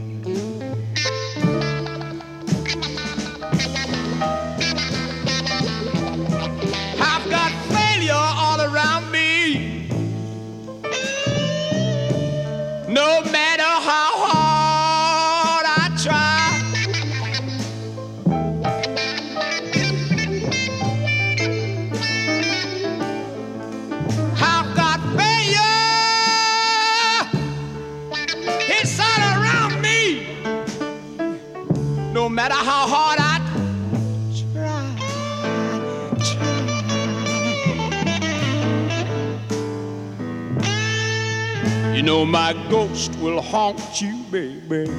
Know my ghost will haunt you, baby.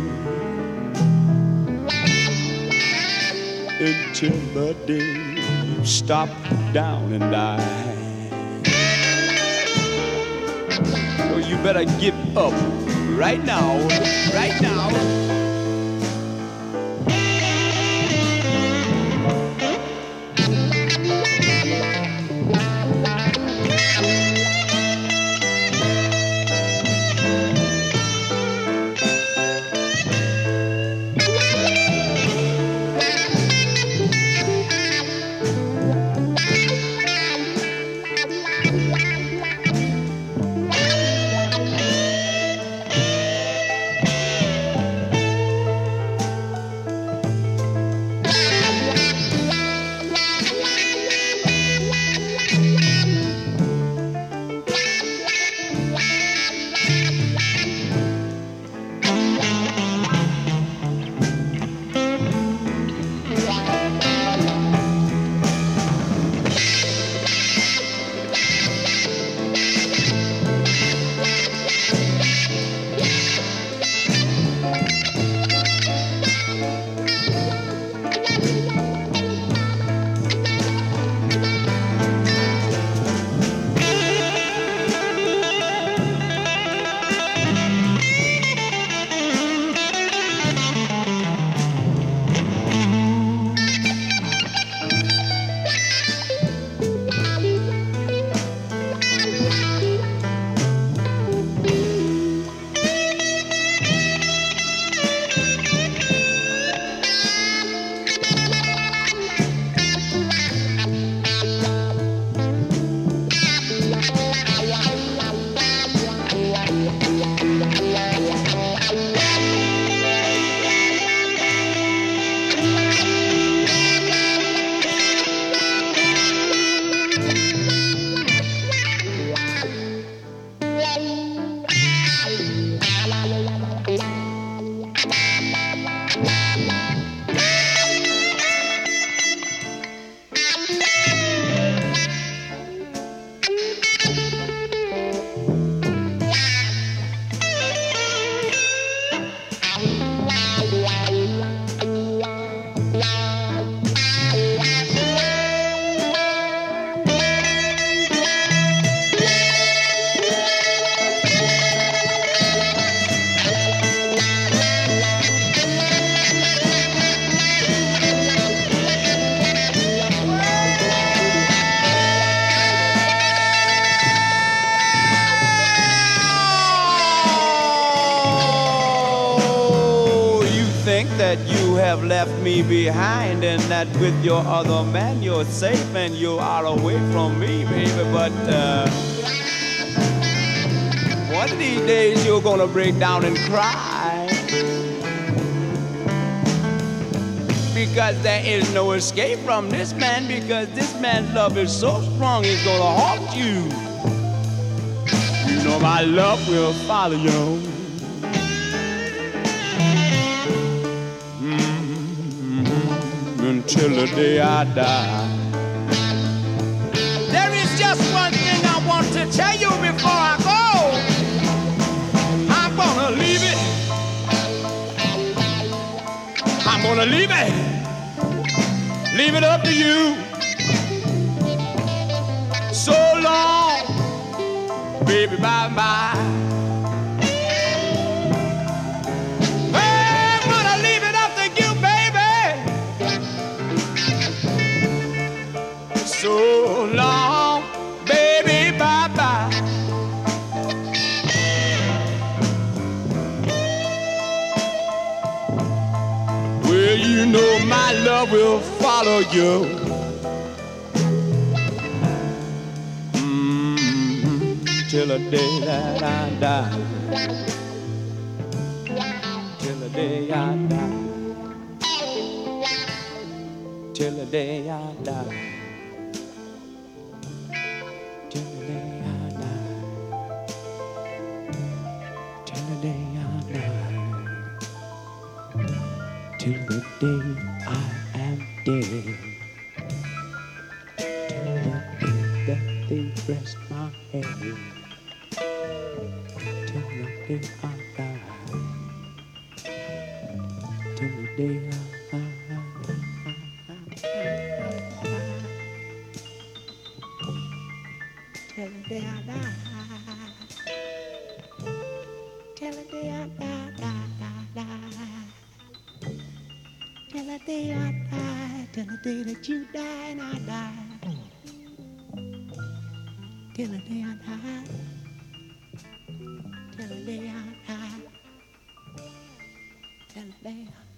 Until the day you stop down and die. So you better give up right now, right now. Behind and that with your other man you're safe and you are away from me, baby. But uh, one of these days you're gonna break down and cry. Because there is no escape from this man because this man's love is so strong it's gonna haunt you. You know my love will follow you. Until the day I die. There is just one thing I want to tell you before I go. I'm gonna leave it. I'm gonna leave it. Leave it up to you. So long, baby, bye bye. Love will follow you. Mm, till the day that I die. Till the day I die. Till the day I die. land.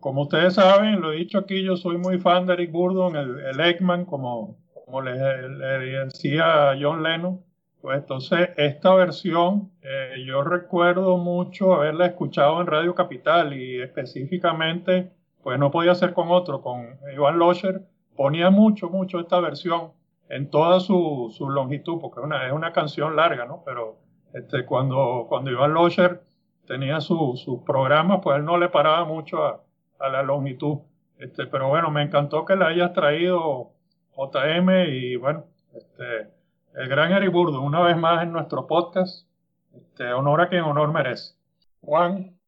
Como ustedes saben, lo he dicho aquí, yo soy muy fan de Eric Burdon, el, el Eggman, como, como le, decía John Lennon. Pues entonces, esta versión, eh, yo recuerdo mucho haberla escuchado en Radio Capital y específicamente, pues no podía ser con otro, con Iván Locher, ponía mucho, mucho esta versión en toda su, su longitud, porque una, es una canción larga, ¿no? Pero este, cuando, cuando Iván Locher tenía su- sus programas, pues él no le paraba mucho a, a la longitud. Este, pero bueno, me encantó que la hayas traído JM y bueno, este, el gran Eric Burdo, una vez más en nuestro podcast. Este, honor a quien honor merece. Juan,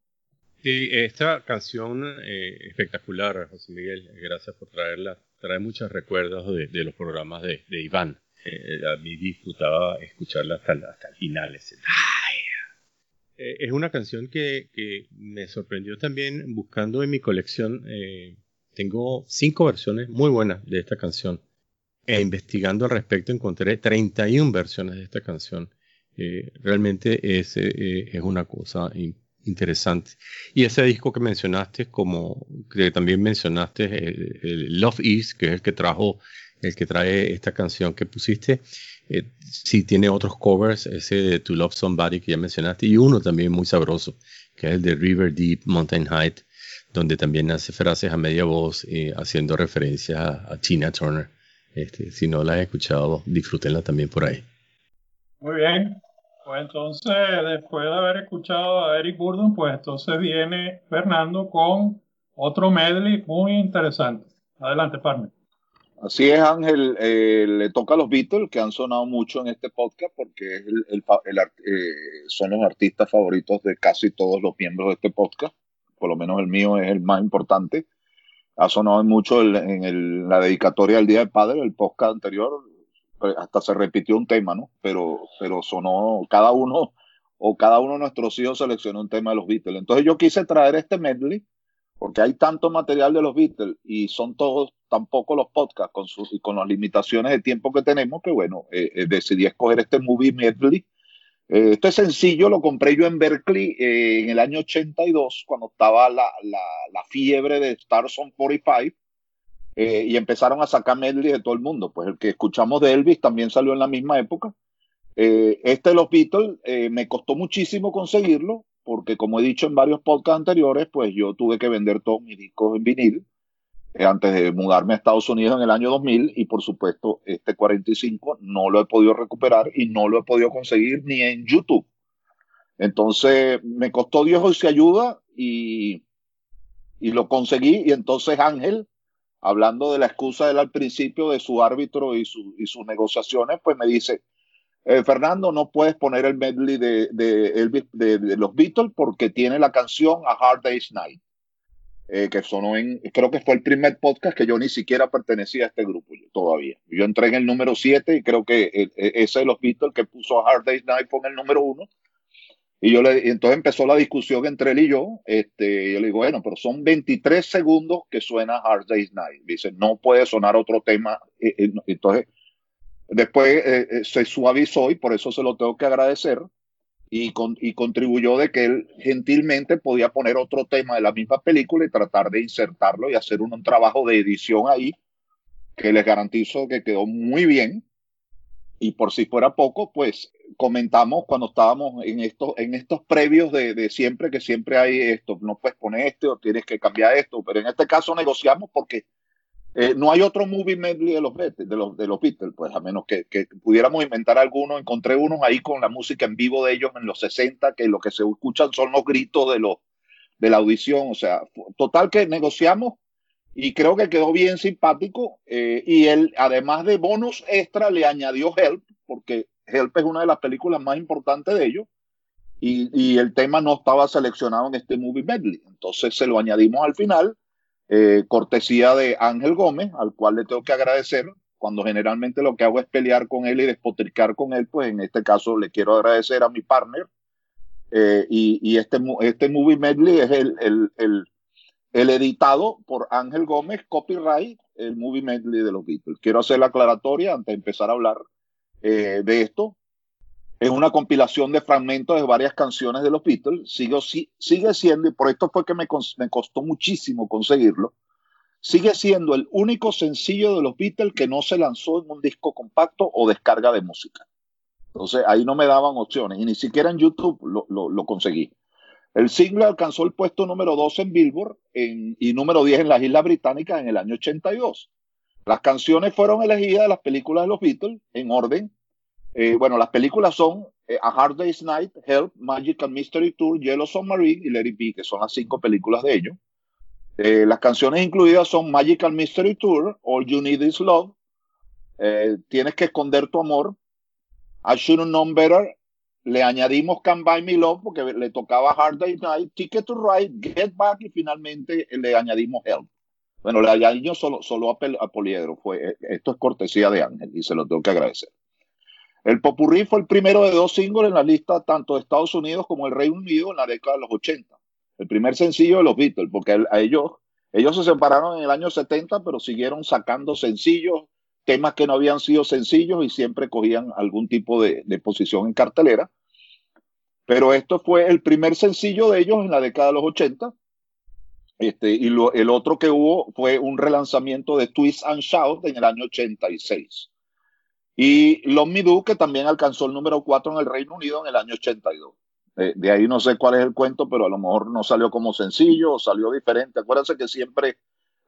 Sí, esta canción eh, espectacular, José Miguel, gracias por traerla. Trae muchos recuerdos de, los programas de, Iván. Eh, a mí disfrutaba escucharla hasta, hasta el final. ese. Eh, es una canción que, que me sorprendió también buscando en mi colección. eh, tengo cinco versiones muy buenas de esta canción. E investigando al respecto encontré 31 versiones de esta canción. Eh, realmente es, eh, es una cosa in- interesante. Y ese disco que mencionaste, como que también mencionaste, el, el Love Is, que es el que trajo, el que trae esta canción que pusiste, eh, sí tiene otros covers, ese de To Love Somebody que ya mencionaste, y uno también muy sabroso, que es el de River Deep Mountain Height, donde también hace frases a media voz, eh, haciendo referencia a, a Tina Turner. Este, si no la has escuchado, disfrútenla también por ahí. muy bien. Pues entonces, después de haber escuchado a Eric Burdon, pues entonces viene Fernando con otro medley muy interesante. Adelante, Parme. Así es, Ángel. eh, le toca a los Beatles, que han sonado mucho en este podcast, porque eh, son los artistas favoritos de casi todos los miembros de este podcast. Por lo menos el mío es el más importante. Ha sonado mucho en la dedicatoria del Día del Padre, el podcast anterior. eh, Hasta se repitió un tema, ¿no? Pero, pero sonó cada uno, o cada uno de nuestros hijos seleccionó un tema de los Beatles. Entonces yo quise traer este medley porque hay tanto material de los Beatles y son todos tampoco los podcasts con, sus, y con las limitaciones de tiempo que tenemos, que bueno, eh, eh, decidí escoger este movie medley. Eh, esto es sencillo, lo compré yo en Berkeley eh, en el año 82, cuando estaba la, la, la fiebre de Stars on 45, eh, y empezaron a sacar medley de todo el mundo. Pues el que escuchamos de Elvis también salió en la misma época. Eh, este de los Beatles me costó muchísimo conseguirlo, porque como he dicho en varios podcasts anteriores, pues yo tuve que vender todos mis discos en vinil eh, antes de mudarme a Estados Unidos en el año 2000 y por supuesto este 45 no lo he podido recuperar y no lo he podido conseguir ni en YouTube. Entonces me costó Dios hoy se ayuda y, y lo conseguí y entonces Ángel hablando de la excusa de él al principio de su árbitro y, su, y sus negociaciones, pues me dice, eh, Fernando, no puedes poner el medley de, los Beatles porque tiene la canción A Hard Day's Night, eh, que sonó en, creo que fue el primer podcast que yo ni siquiera pertenecía a este grupo todavía. Yo entré en el número 7 y creo que eh, eh, ese de los Beatles que puso A Hard Day's Night fue en el número 1. Y yo le, entonces empezó la discusión entre él y yo. Este, yo le digo, bueno, pero son 23 segundos que suena Hard Day's Night. Dice, no puede sonar otro tema. Entonces, después eh, eh, se suavizó y por eso se lo tengo que agradecer. Y, con- y contribuyó de que él gentilmente podía poner otro tema de la misma película y tratar de insertarlo y hacer un, un trabajo de edición ahí que les garantizo que quedó muy bien. Y por si fuera poco, pues comentamos cuando estábamos en estos, en estos previos de, de siempre, que siempre hay esto, no puedes poner este o tienes que cambiar esto, pero en este caso negociamos porque eh, no hay otro movie medley de los, Beatles- de los, de los Beatles, pues a menos que, que pudiéramos inventar alguno. Encontré unos ahí con la música en vivo de ellos en los 60, que lo que se escuchan son los gritos de, los, de la audición. O sea, total que negociamos y creo que quedó bien simpático. eh, y él, además de bonus extra, le añadió Help, porque Help es una de las películas más importantes de ellos. Y, y el tema no estaba seleccionado en este movie medley. Entonces se lo añadimos al final, eh, cortesía de Ángel Gómez, al cual le tengo que agradecer. Cuando generalmente lo que hago es pelear con él y despotricar con él, pues en este caso le quiero agradecer a mi partner. Eh, y, este, este movie medley es el, el, el, el editado por Ángel Gómez, copyright, el movie medley de los Beatles. Quiero hacer la aclaratoria antes de empezar a hablar eh, de esto. Es una compilación de fragmentos de varias canciones de los Beatles. Sigue, si- sigue siendo, y por esto fue que me, costó muchísimo conseguirlo, sigue siendo el único sencillo de los Beatles que no se lanzó en un disco compacto o descarga de música. Entonces ahí no me daban opciones y ni siquiera en YouTube lo, conseguí. El single alcanzó el puesto número 2 en Billboard y número 10 en las Islas Británicas en el año 82. Las canciones fueron elegidas de las películas de los Beatles en orden. Eh, bueno, las películas son eh, A Hard Day's Night, Help, Magic and Mystery Tour, Yellow Submarine y Let It Be, que son las cinco películas de ellos. Eh, las canciones incluidas son Magic and Mystery Tour, All You Need Is Love, Tienes que esconder tu amor, I Should Have Known Better, le añadimos Can Buy Me Love porque le tocaba Hard Day's Night, Ticket to Ride, Get Back y finalmente le añadimos Help. Bueno, le añadimos solo, solo a, a Poliedro. Fue, esto es cortesía de Ángel y se lo tengo que agradecer. El Popurrí fue el primero de dos singles en la lista tanto de Estados Unidos como el Reino Unido en la década de los 80. El primer sencillo de los Beatles, porque a ellos, ellos se separaron en el año 70, pero siguieron sacando sencillos, temas que no habían sido sencillos y siempre cogían algún tipo de, de posición en cartelera. Pero esto fue el primer sencillo de ellos en la década de los 80. Este, y lo- el otro que hubo fue un relanzamiento de Twist and Shout en el año 86. Y Love Me que también alcanzó el número 4 en el Reino Unido en el año 82. Eh, de ahí no sé cuál es el cuento, pero a lo mejor no salió como sencillo o salió diferente. Acuérdense que siempre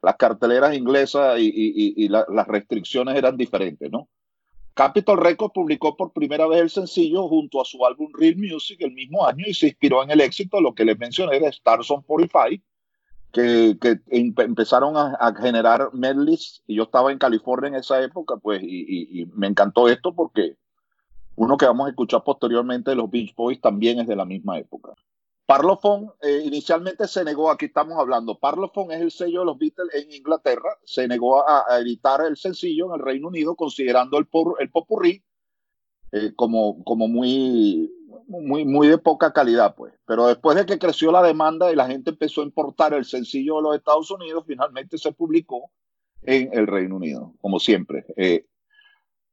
las carteleras inglesas y, y- y- y la- las restricciones eran diferentes, ¿no? Capitol Records publicó por primera vez el sencillo junto a su álbum Real Music el mismo año y se inspiró en el éxito, lo que les mencioné, de Stars on 45, que, que empe- empezaron a, generar medleys y yo estaba en California en esa época, pues, y, me encantó esto porque uno que vamos a escuchar posteriormente de los Beach Boys también es de la misma época. Parlophone eh, inicialmente se negó, aquí estamos hablando, Parlophone es el sello de los Beatles en Inglaterra, se negó a, a editar el sencillo en el Reino Unido considerando el, por, el popurrí eh, como, como muy, muy, muy de poca calidad, pues. Pero después de que creció la demanda y la gente empezó a importar el sencillo de los Estados Unidos, finalmente se publicó en el Reino Unido, como siempre. Eh,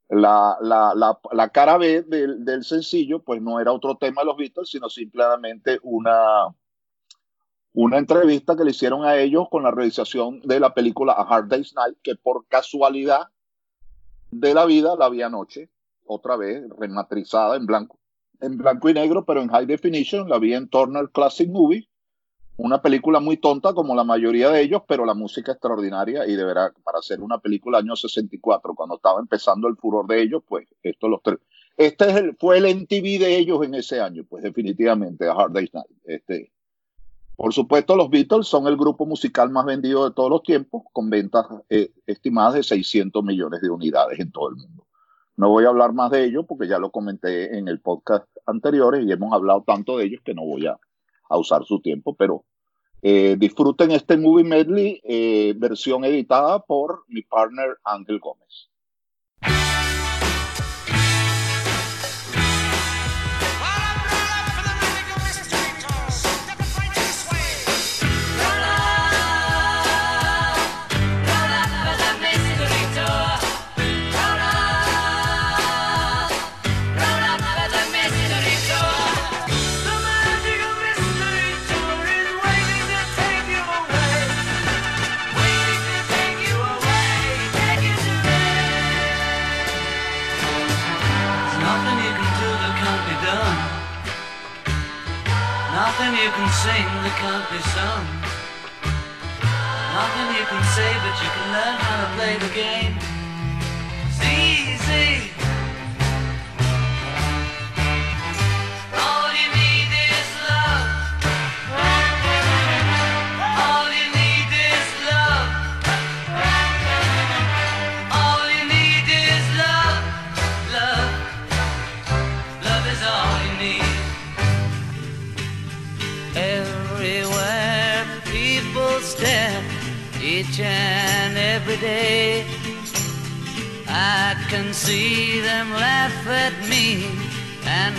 la, la, la, la cara B del, del sencillo, pues no era otro tema de los Beatles, sino simplemente una, una entrevista que le hicieron a ellos con la realización de la película A Hard Day's Night, que por casualidad de la vida la vi anoche, otra vez rematrizada en blanco, en blanco y negro, pero en high definition, la vi en Turner Classic Movie, una película muy tonta como la mayoría de ellos, pero la música extraordinaria y de verdad, para hacer una película año 64, cuando estaba empezando el furor de ellos, pues esto los tres. Este fue el MTV de ellos en ese año, pues definitivamente, A Hard Day's Night. Este, Por supuesto, los Beatles son el grupo musical más vendido de todos los tiempos, con ventas eh, estimadas de 600 millones de unidades en todo el mundo. No voy a hablar más de ello porque ya lo comenté en el podcast anteriores y hemos hablado tanto de ellos que no voy a, a usar su tiempo, pero eh, disfruten este movie medley eh, versión editada por mi partner Ángel Gómez. Can't be sung. Nothing you can say, but you can learn how to play the game.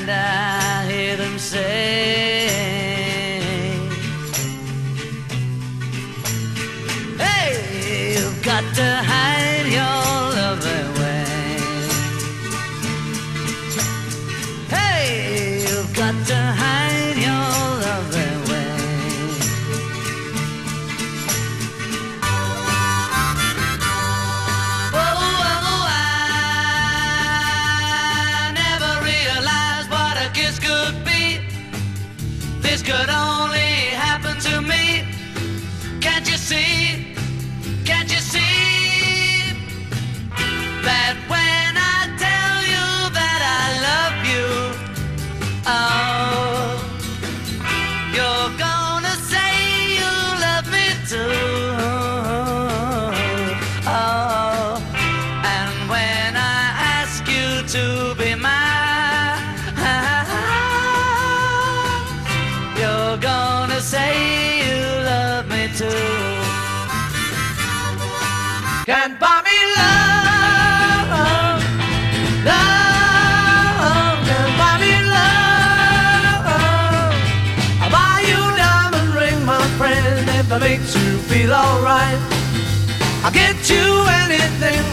And I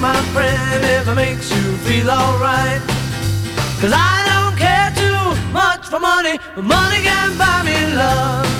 my friend, if it makes you feel alright. Cause I don't care too much for money, but money can buy me love.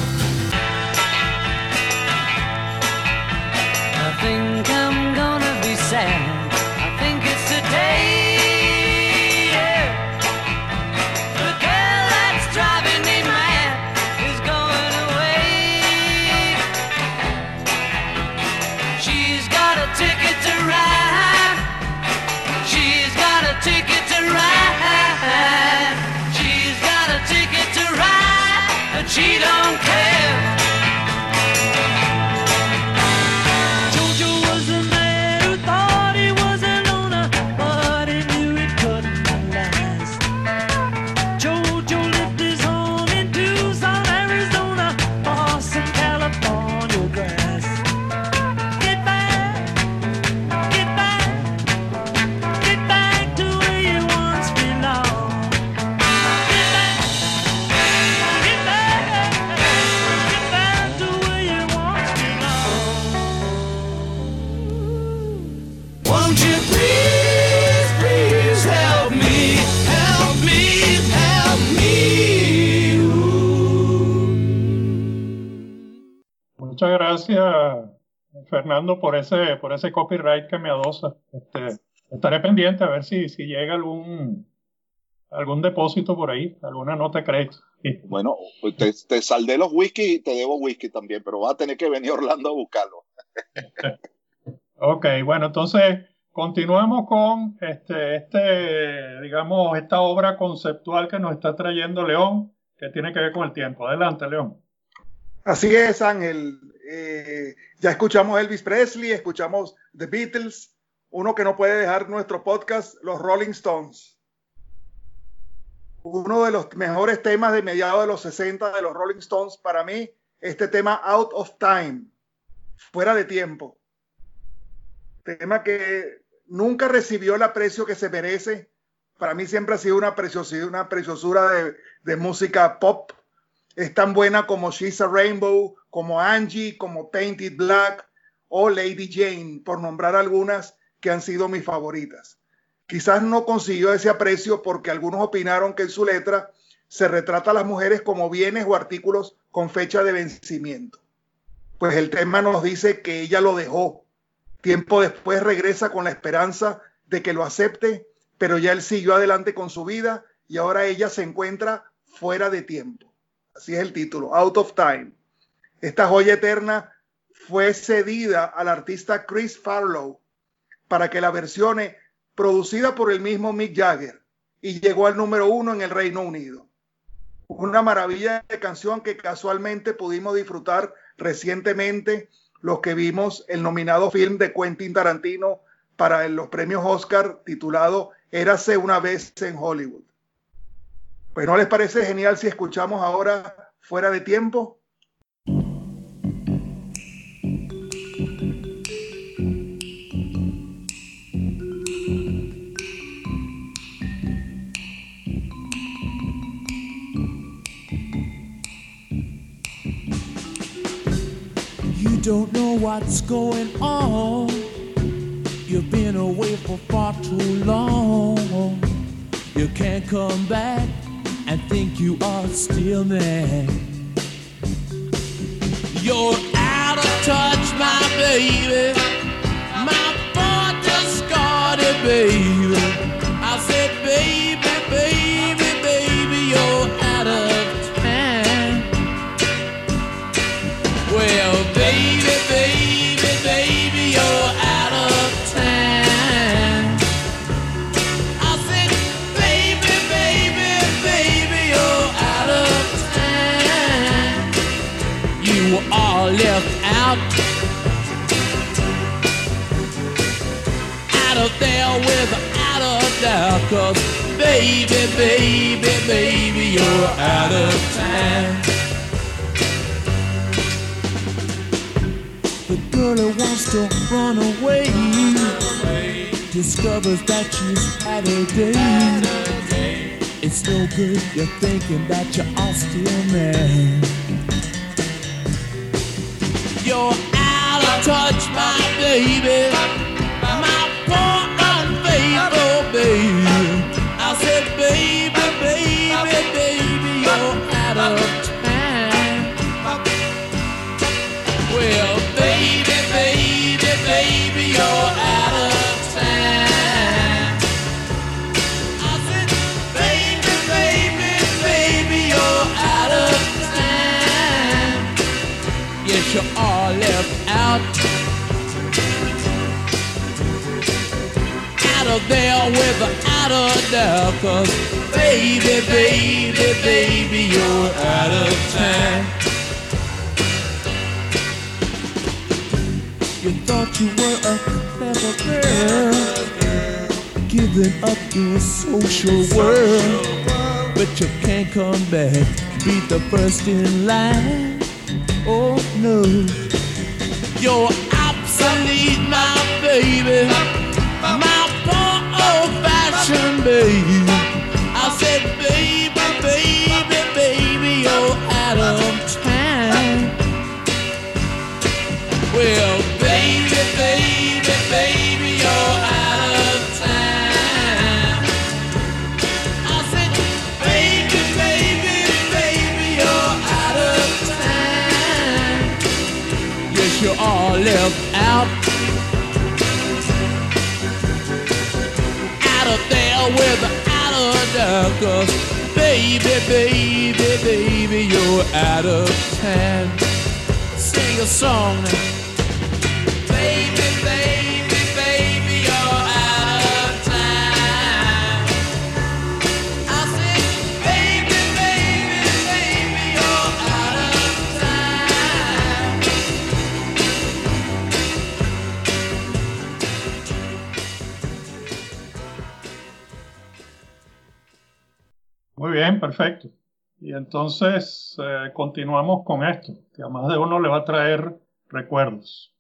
Fernando, por ese, por ese copyright que me adosa. Este, estaré pendiente a ver si, si llega algún, algún depósito por ahí, alguna nota de crédito. Sí. Bueno, pues te, te saldé los whisky y te debo whisky también, pero vas a tener que venir a Orlando a buscarlo. Ok, bueno, entonces continuamos con este, este, digamos, esta obra conceptual que nos está trayendo León, que tiene que ver con el tiempo. Adelante, León. Así es, Ángel. Eh, ya escuchamos Elvis Presley, escuchamos The Beatles, uno que no puede dejar nuestro podcast, los Rolling Stones. Uno de los mejores temas de mediados de los 60 de los Rolling Stones, para mí, este tema Out of Time, fuera de tiempo. Tema que nunca recibió el aprecio que se merece. Para mí siempre ha sido una preciosura, una preciosura de música pop. Es tan buena como She's a Rainbow, como Angie, como Painted Black o Lady Jane, por nombrar algunas que han sido mis favoritas. Quizás no consiguió ese aprecio porque algunos opinaron que en su letra se retrata a las mujeres como bienes o artículos con fecha de vencimiento. Pues el tema nos dice que ella lo dejó. Tiempo después regresa con la esperanza de que lo acepte, pero ya él siguió adelante con su vida y ahora ella se encuentra fuera de tiempo. Así es el título, Out of Time. Esta joya eterna fue cedida al artista Chris Farlow para que la versione producida por el mismo Mick Jagger y llegó al número uno en el Reino Unido. Una maravilla de canción que casualmente pudimos disfrutar recientemente los que vimos el nominado film de Quentin Tarantino para los premios Oscar titulado Érase una vez en Hollywood. Pues no les parece genial si escuchamos ahora fuera de tiempo. Don't know what's going on. You've been away for far too long. You can't come back and think you are still there. You're out of touch, my baby. Baby, baby, baby, you're out of time. The girl who wants to run away discovers that she's had a day. It's no good you're thinking that you are all still mad. You're out of touch, my baby. My poor baby, baby, baby, you're out of time. Well, baby, baby, baby, you're out of time. I said, baby, baby, baby, you're out of time. Yes, you are left out. Out of there with a doubt. Cause baby, baby, baby, you're out of time. You thought you were a clever girl, giving up your social world, but you can't come back, be the first in line. Oh no, you're obsolete, my baby, passion, baby. Doubt. 'cause baby, baby, baby, you're out of time. Sing a song Muy bien, perfecto. Y entonces eh, continuamos con esto, que a más de uno le va a traer recuerdos.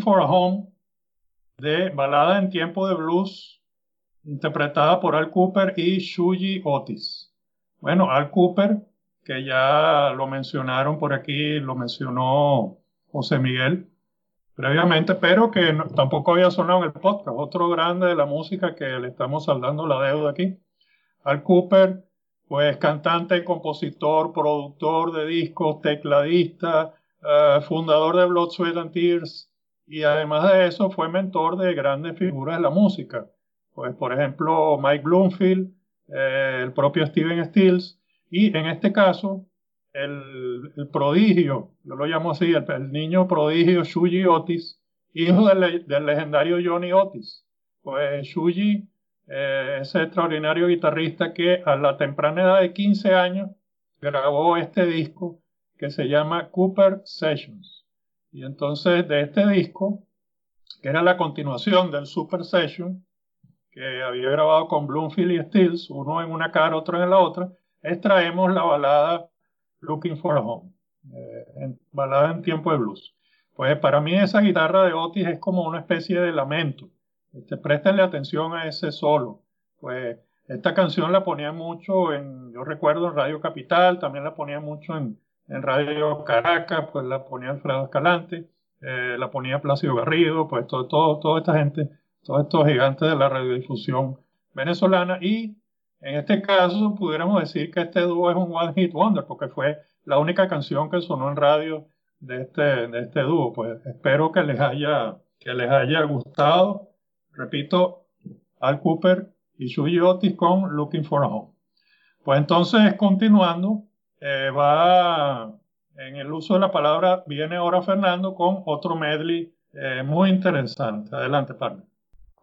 For a Home de Balada en Tiempo de Blues, interpretada por Al Cooper y Shuji Otis. Bueno, Al Cooper, que ya lo mencionaron por aquí, lo mencionó José Miguel previamente, pero que tampoco había sonado en el podcast. Otro grande de la música que le estamos saldando la deuda aquí. Al Cooper, pues cantante, compositor, productor de discos, tecladista, eh, fundador de Blood, Sweat and Tears, y además de eso fue mentor de grandes figuras de la música. Pues, por ejemplo, Mike Bloomfield, eh, el propio Steven Stills, y en este caso, el, el prodigio, yo lo llamo así, el, el niño prodigio Shuji Otis, hijo del, del legendario Johnny Otis. Pues Shuji, eh, ese extraordinario guitarrista que a la temprana edad de 15 años grabó este disco que se llama Cooper Sessions. Y entonces de este disco, que era la continuación del Super Session, que había grabado con Bloomfield y Stills, uno en una cara, otro en la otra, extraemos la balada Looking for a Home, eh, en- balada en tiempo de blues. Pues para mí esa guitarra de Otis es como una especie de lamento. Este, préstenle atención a ese solo. Pues esta canción la ponía mucho en, yo recuerdo en Radio Capital, también la ponía mucho en, en Radio Caracas, pues la ponía Alfredo Escalante, eh, la ponía Plácido Garrido, pues todo, todo, toda esta gente, todos estos gigantes de la radiodifusión venezolana y en este caso pudiéramos decir que este dúo es un one hit wonder porque fue la única canción que sonó en radio de este, de este dúo. Pues espero que les haya, que les haya gustado. Repito, Al Cooper y Shuji Otis con Looking for a Home. Pues entonces, continuando, eh, va en el uso de la palabra, viene ahora Fernando con otro medley eh, muy interesante. Adelante, partner.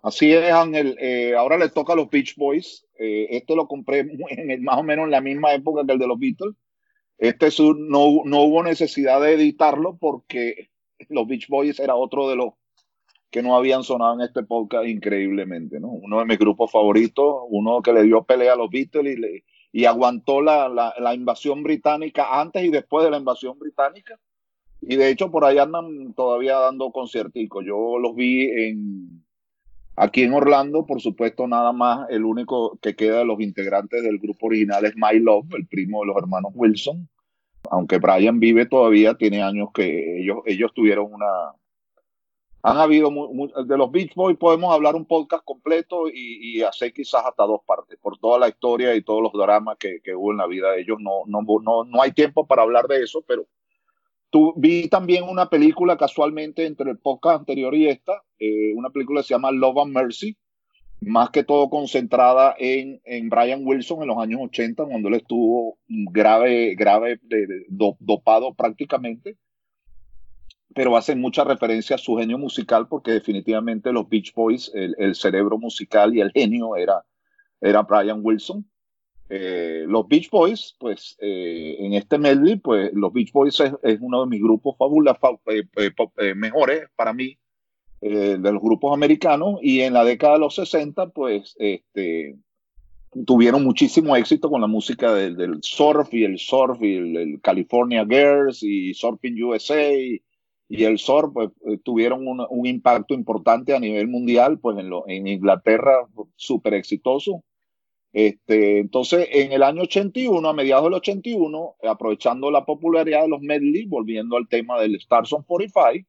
Así es, Ángel. Eh, ahora le toca a los Beach Boys. Este lo compré en el- más o menos en la misma época que el de los Beatles. Este no, no hubo necesidad de editarlo porque los Beach Boys era otro de los que no habían sonado en este podcast increíblemente, ¿no? Uno de mis grupos favoritos, uno que le dio pelea a los Beatles y, le- y aguantó la, la- invasión británica antes y después de la invasión británica. Y de hecho por ahí andan todavía dando concierticos. Yo los vi en, aquí en Orlando, por supuesto, nada más el único que queda de los integrantes del grupo original es My Love, el primo de los hermanos Wilson. Aunque Brian vive todavía, tiene años que ellos, ellos tuvieron una, han habido de los Beach Boys podemos hablar un podcast completo y, hacer quizás hasta dos partes por toda la historia y todos los dramas que, que hubo en la vida de ellos. No, no, no, no hay tiempo para hablar de eso pero tú, vi también una película casualmente entre el podcast anterior y esta eh, una película que se llama Love and Mercy más que todo concentrada en, en Brian Wilson en los años 80 cuando él estuvo grave grave dopado prácticamente pero hacen mucha referencia a su genio musical porque definitivamente los Beach Boys, el, el cerebro musical y el genio era, era Brian Wilson. Eh, los Beach Boys, pues eh, en este medley, pues los Beach Boys es, es uno de mis grupos fabulosos, eh, eh, pop- eh, mejores para mí eh, de los grupos americanos y en la década de los 60, pues este, tuvieron muchísimo éxito con la música del, del surf y el surf y el, el California Girls y Surfing USA y, y el surf pues, eh, tuvieron un, impacto importante a nivel mundial, pues en, Inglaterra súper exitoso. Este, entonces, en el año 81, a mediados del 81, aprovechando la popularidad de los medley, volviendo al tema del Stars on 45,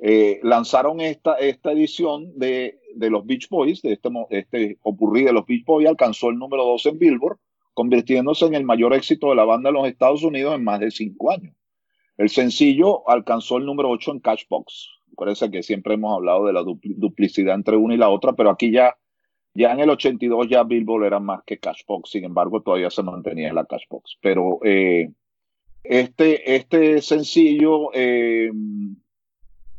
eh, lanzaron esta, esta edición de, de los Beach Boys, de este, este popurrí de los Beach Boys, alcanzó el número 2 en Billboard, convirtiéndose en el mayor éxito de la banda en los Estados Unidos en más de cinco años. El sencillo alcanzó el número 8 en Cashbox. Acuérdense que siempre hemos hablado de la dupli- duplicidad entre una y la otra, pero aquí ya, ya en el 82 ya Billboard era más que Cashbox, sin embargo todavía se mantenía en la Cashbox. Pero eh, este, este sencillo eh,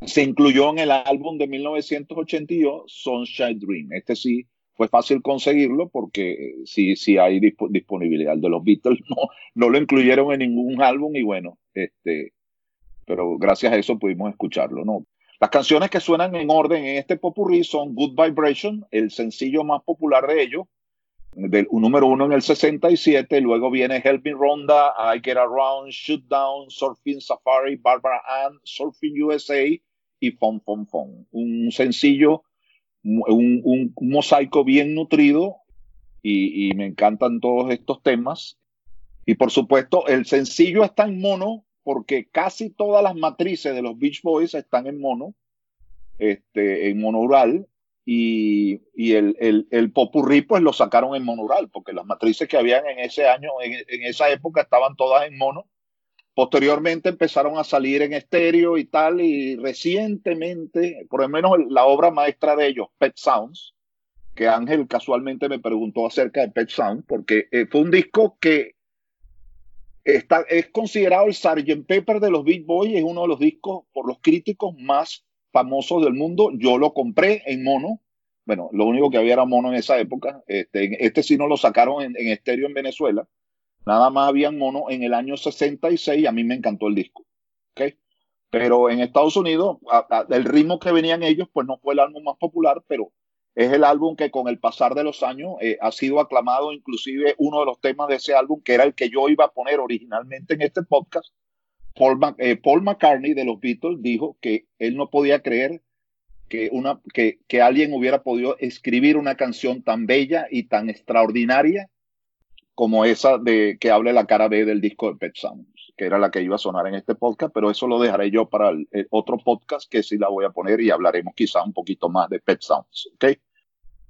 se incluyó en el álbum de 1982, Sunshine Dream. Este sí fue fácil conseguirlo porque eh, sí, sí hay dispo- disponibilidad. De los Beatles no, no lo incluyeron en ningún álbum y bueno, este, pero gracias a eso pudimos escucharlo, ¿no? Las canciones que suenan en orden en este popurrí son Good Vibration, el sencillo más popular de ellos, del número uno en el 67, luego viene Help Me Ronda, I Get Around, Shoot Down, Surfing Safari, Barbara Ann, Surfing USA y Fon Fon Fon. Un sencillo, un, un- mosaico bien nutrido y, me encantan todos estos temas. Y por supuesto, el sencillo está en mono porque casi todas las matrices de los Beach Boys están en mono, este, en monaural, y, y el, el, el popurrí pues lo sacaron en monaural, porque las matrices que habían en ese año, en, en esa época estaban todas en mono. Posteriormente empezaron a salir en estéreo y tal, y recientemente, por lo menos la obra maestra de ellos, Pet Sounds, que Ángel casualmente me preguntó acerca de Pet Sounds, porque eh, fue un disco que está, es considerado el Sgt. Pepper de los Beach Boys, es uno de los discos por los críticos más famosos del mundo. Yo lo compré en mono. Bueno, lo único que había era mono en esa época. Este, este sí no lo sacaron en estéreo en Venezuela. Nada más había en mono en el año 66 y a mí me encantó el disco. ¿ok? Pero en Estados Unidos, el ritmo que venían ellos, pues no fue el álbum más popular, pero es el álbum que con el pasar de los años eh, ha sido aclamado, inclusive uno de los temas de ese álbum, que era el que yo iba a poner originalmente en este podcast, Paul, eh, Paul McCartney de los Beatles dijo que él no podía creer que, que alguien hubiera podido escribir una canción tan bella y tan extraordinaria como esa de que hable la cara B del disco de Pet Sounds, que era la que iba a sonar en este podcast, pero eso lo dejaré yo para el, otro podcast que sí la voy a poner y hablaremos quizá un poquito más de Pet Sounds. ¿ok?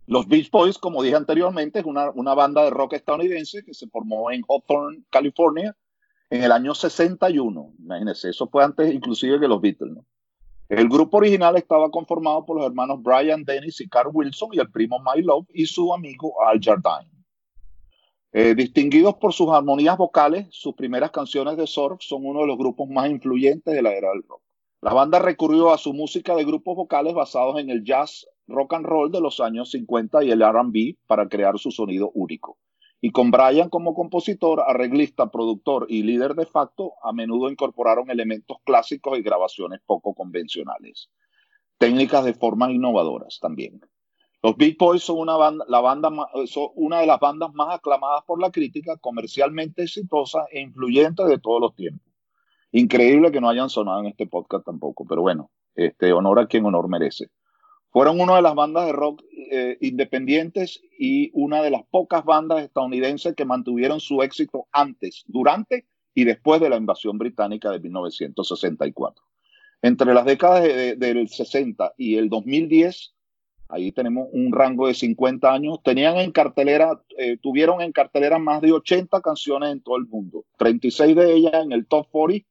Los Beach Boys, como dije anteriormente, es una, una banda de rock estadounidense que se formó en Hawthorne, California, en el año 61. Imagínense, eso fue antes inclusive que los Beatles. El grupo original estaba conformado por los hermanos Brian Dennis y Carl Wilson y el primo My Love y su amigo Al Jardine. Eh, distinguidos por sus armonías vocales, sus primeras canciones de surf son uno de los grupos más influyentes de la era del rock. La banda recurrió a su música de grupos vocales basados en el jazz, rock and roll de los años 50 y el R&B para crear su sonido único. Y con Brian como compositor, arreglista, productor y líder de facto, a menudo incorporaron elementos clásicos y grabaciones poco convencionales. Técnicas de formas innovadoras también. Los Beach Boys son una, banda, la banda, son una de las bandas más aclamadas por la crítica, comercialmente exitosa e influyente de todos los tiempos. Increíble que no hayan sonado en este podcast tampoco, pero bueno, este, honor a quien honor merece. Fueron una de las bandas de rock eh, independientes y una de las pocas bandas estadounidenses que mantuvieron su éxito antes, durante y después de la invasión británica de 1964. Entre las décadas de- de- del 60 y el 2010, ahí tenemos un rango de 50 años, tenían en cartelera, eh, tuvieron en cartelera más de 80 canciones en todo el mundo, 36 de ellas en el top 40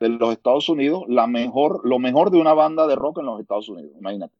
de los Estados Unidos, la mejor, lo mejor de una banda de rock en los Estados Unidos, imagínate.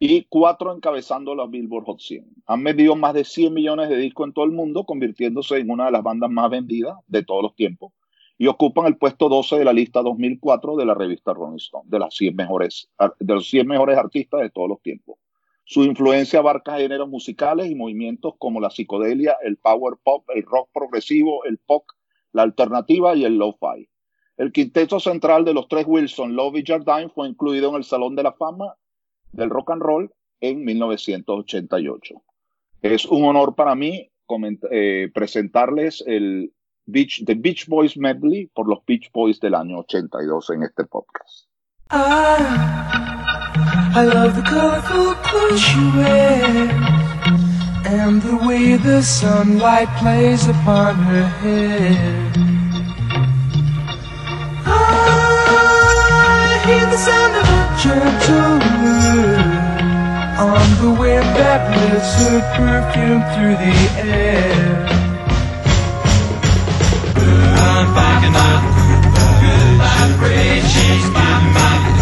Y cuatro encabezando la Billboard Hot 100. Han vendido más de 100 millones de discos en todo el mundo, convirtiéndose en una de las bandas más vendidas de todos los tiempos. Y ocupan el puesto 12 de la lista 2004 de la revista Rolling Stone, de, las 100 mejores, de los 100 mejores artistas de todos los tiempos. Su influencia abarca géneros musicales y movimientos como la psicodelia, el power pop, el rock progresivo, el pop, la alternativa y el lo-fi. El quinteto central de los tres Wilson, Love y Jardine fue incluido en el Salón de la Fama del Rock and Roll en 1988. Es un honor para mí eh, presentarles el Beach, The Beach Boys Medley por los Beach Boys del año 82 en este podcast. I, I love the colorful clothes you wear and the way the sunlight plays upon her hair. I hear the sound of a gentle word on the wind that lifts her perfume through the air. I'm picking up good vibrations, vibrations, my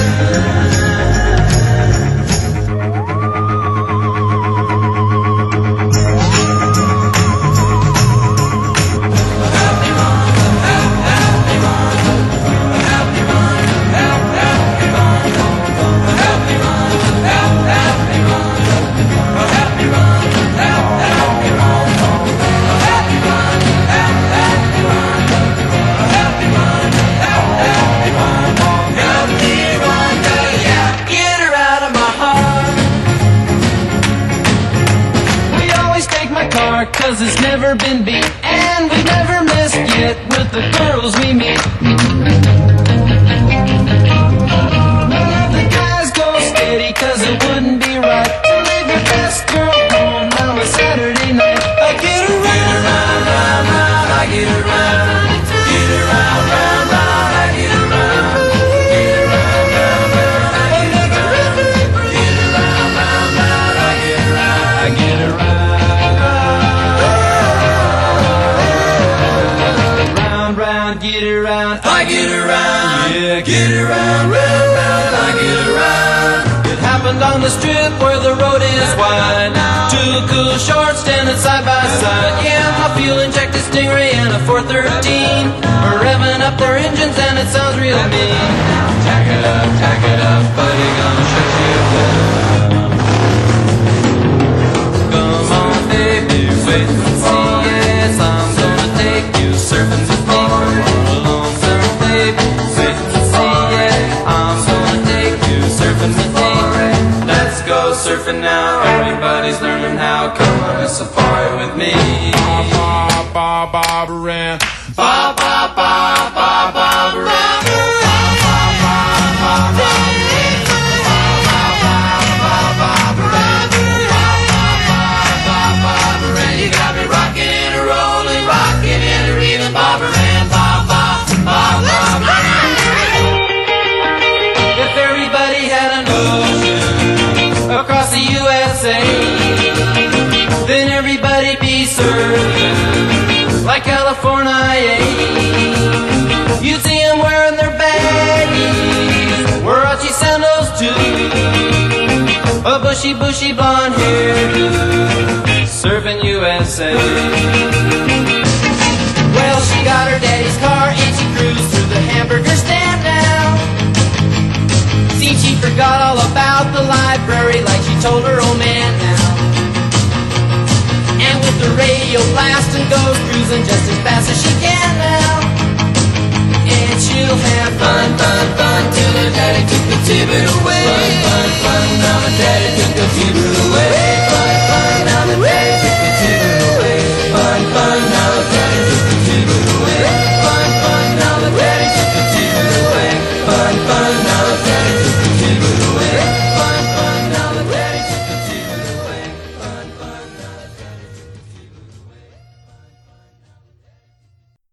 USA. Well, she got her daddy's car and she cruised through the hamburger stand now. See, she forgot all about the library like she told her old man now. And with the radio blasting, goes cruising just as fast as she can now. And she'll have fun, fun, fun till her daddy took the Tibbet away. Fun, fun, fun, now her daddy took the Tibbet away. Fun,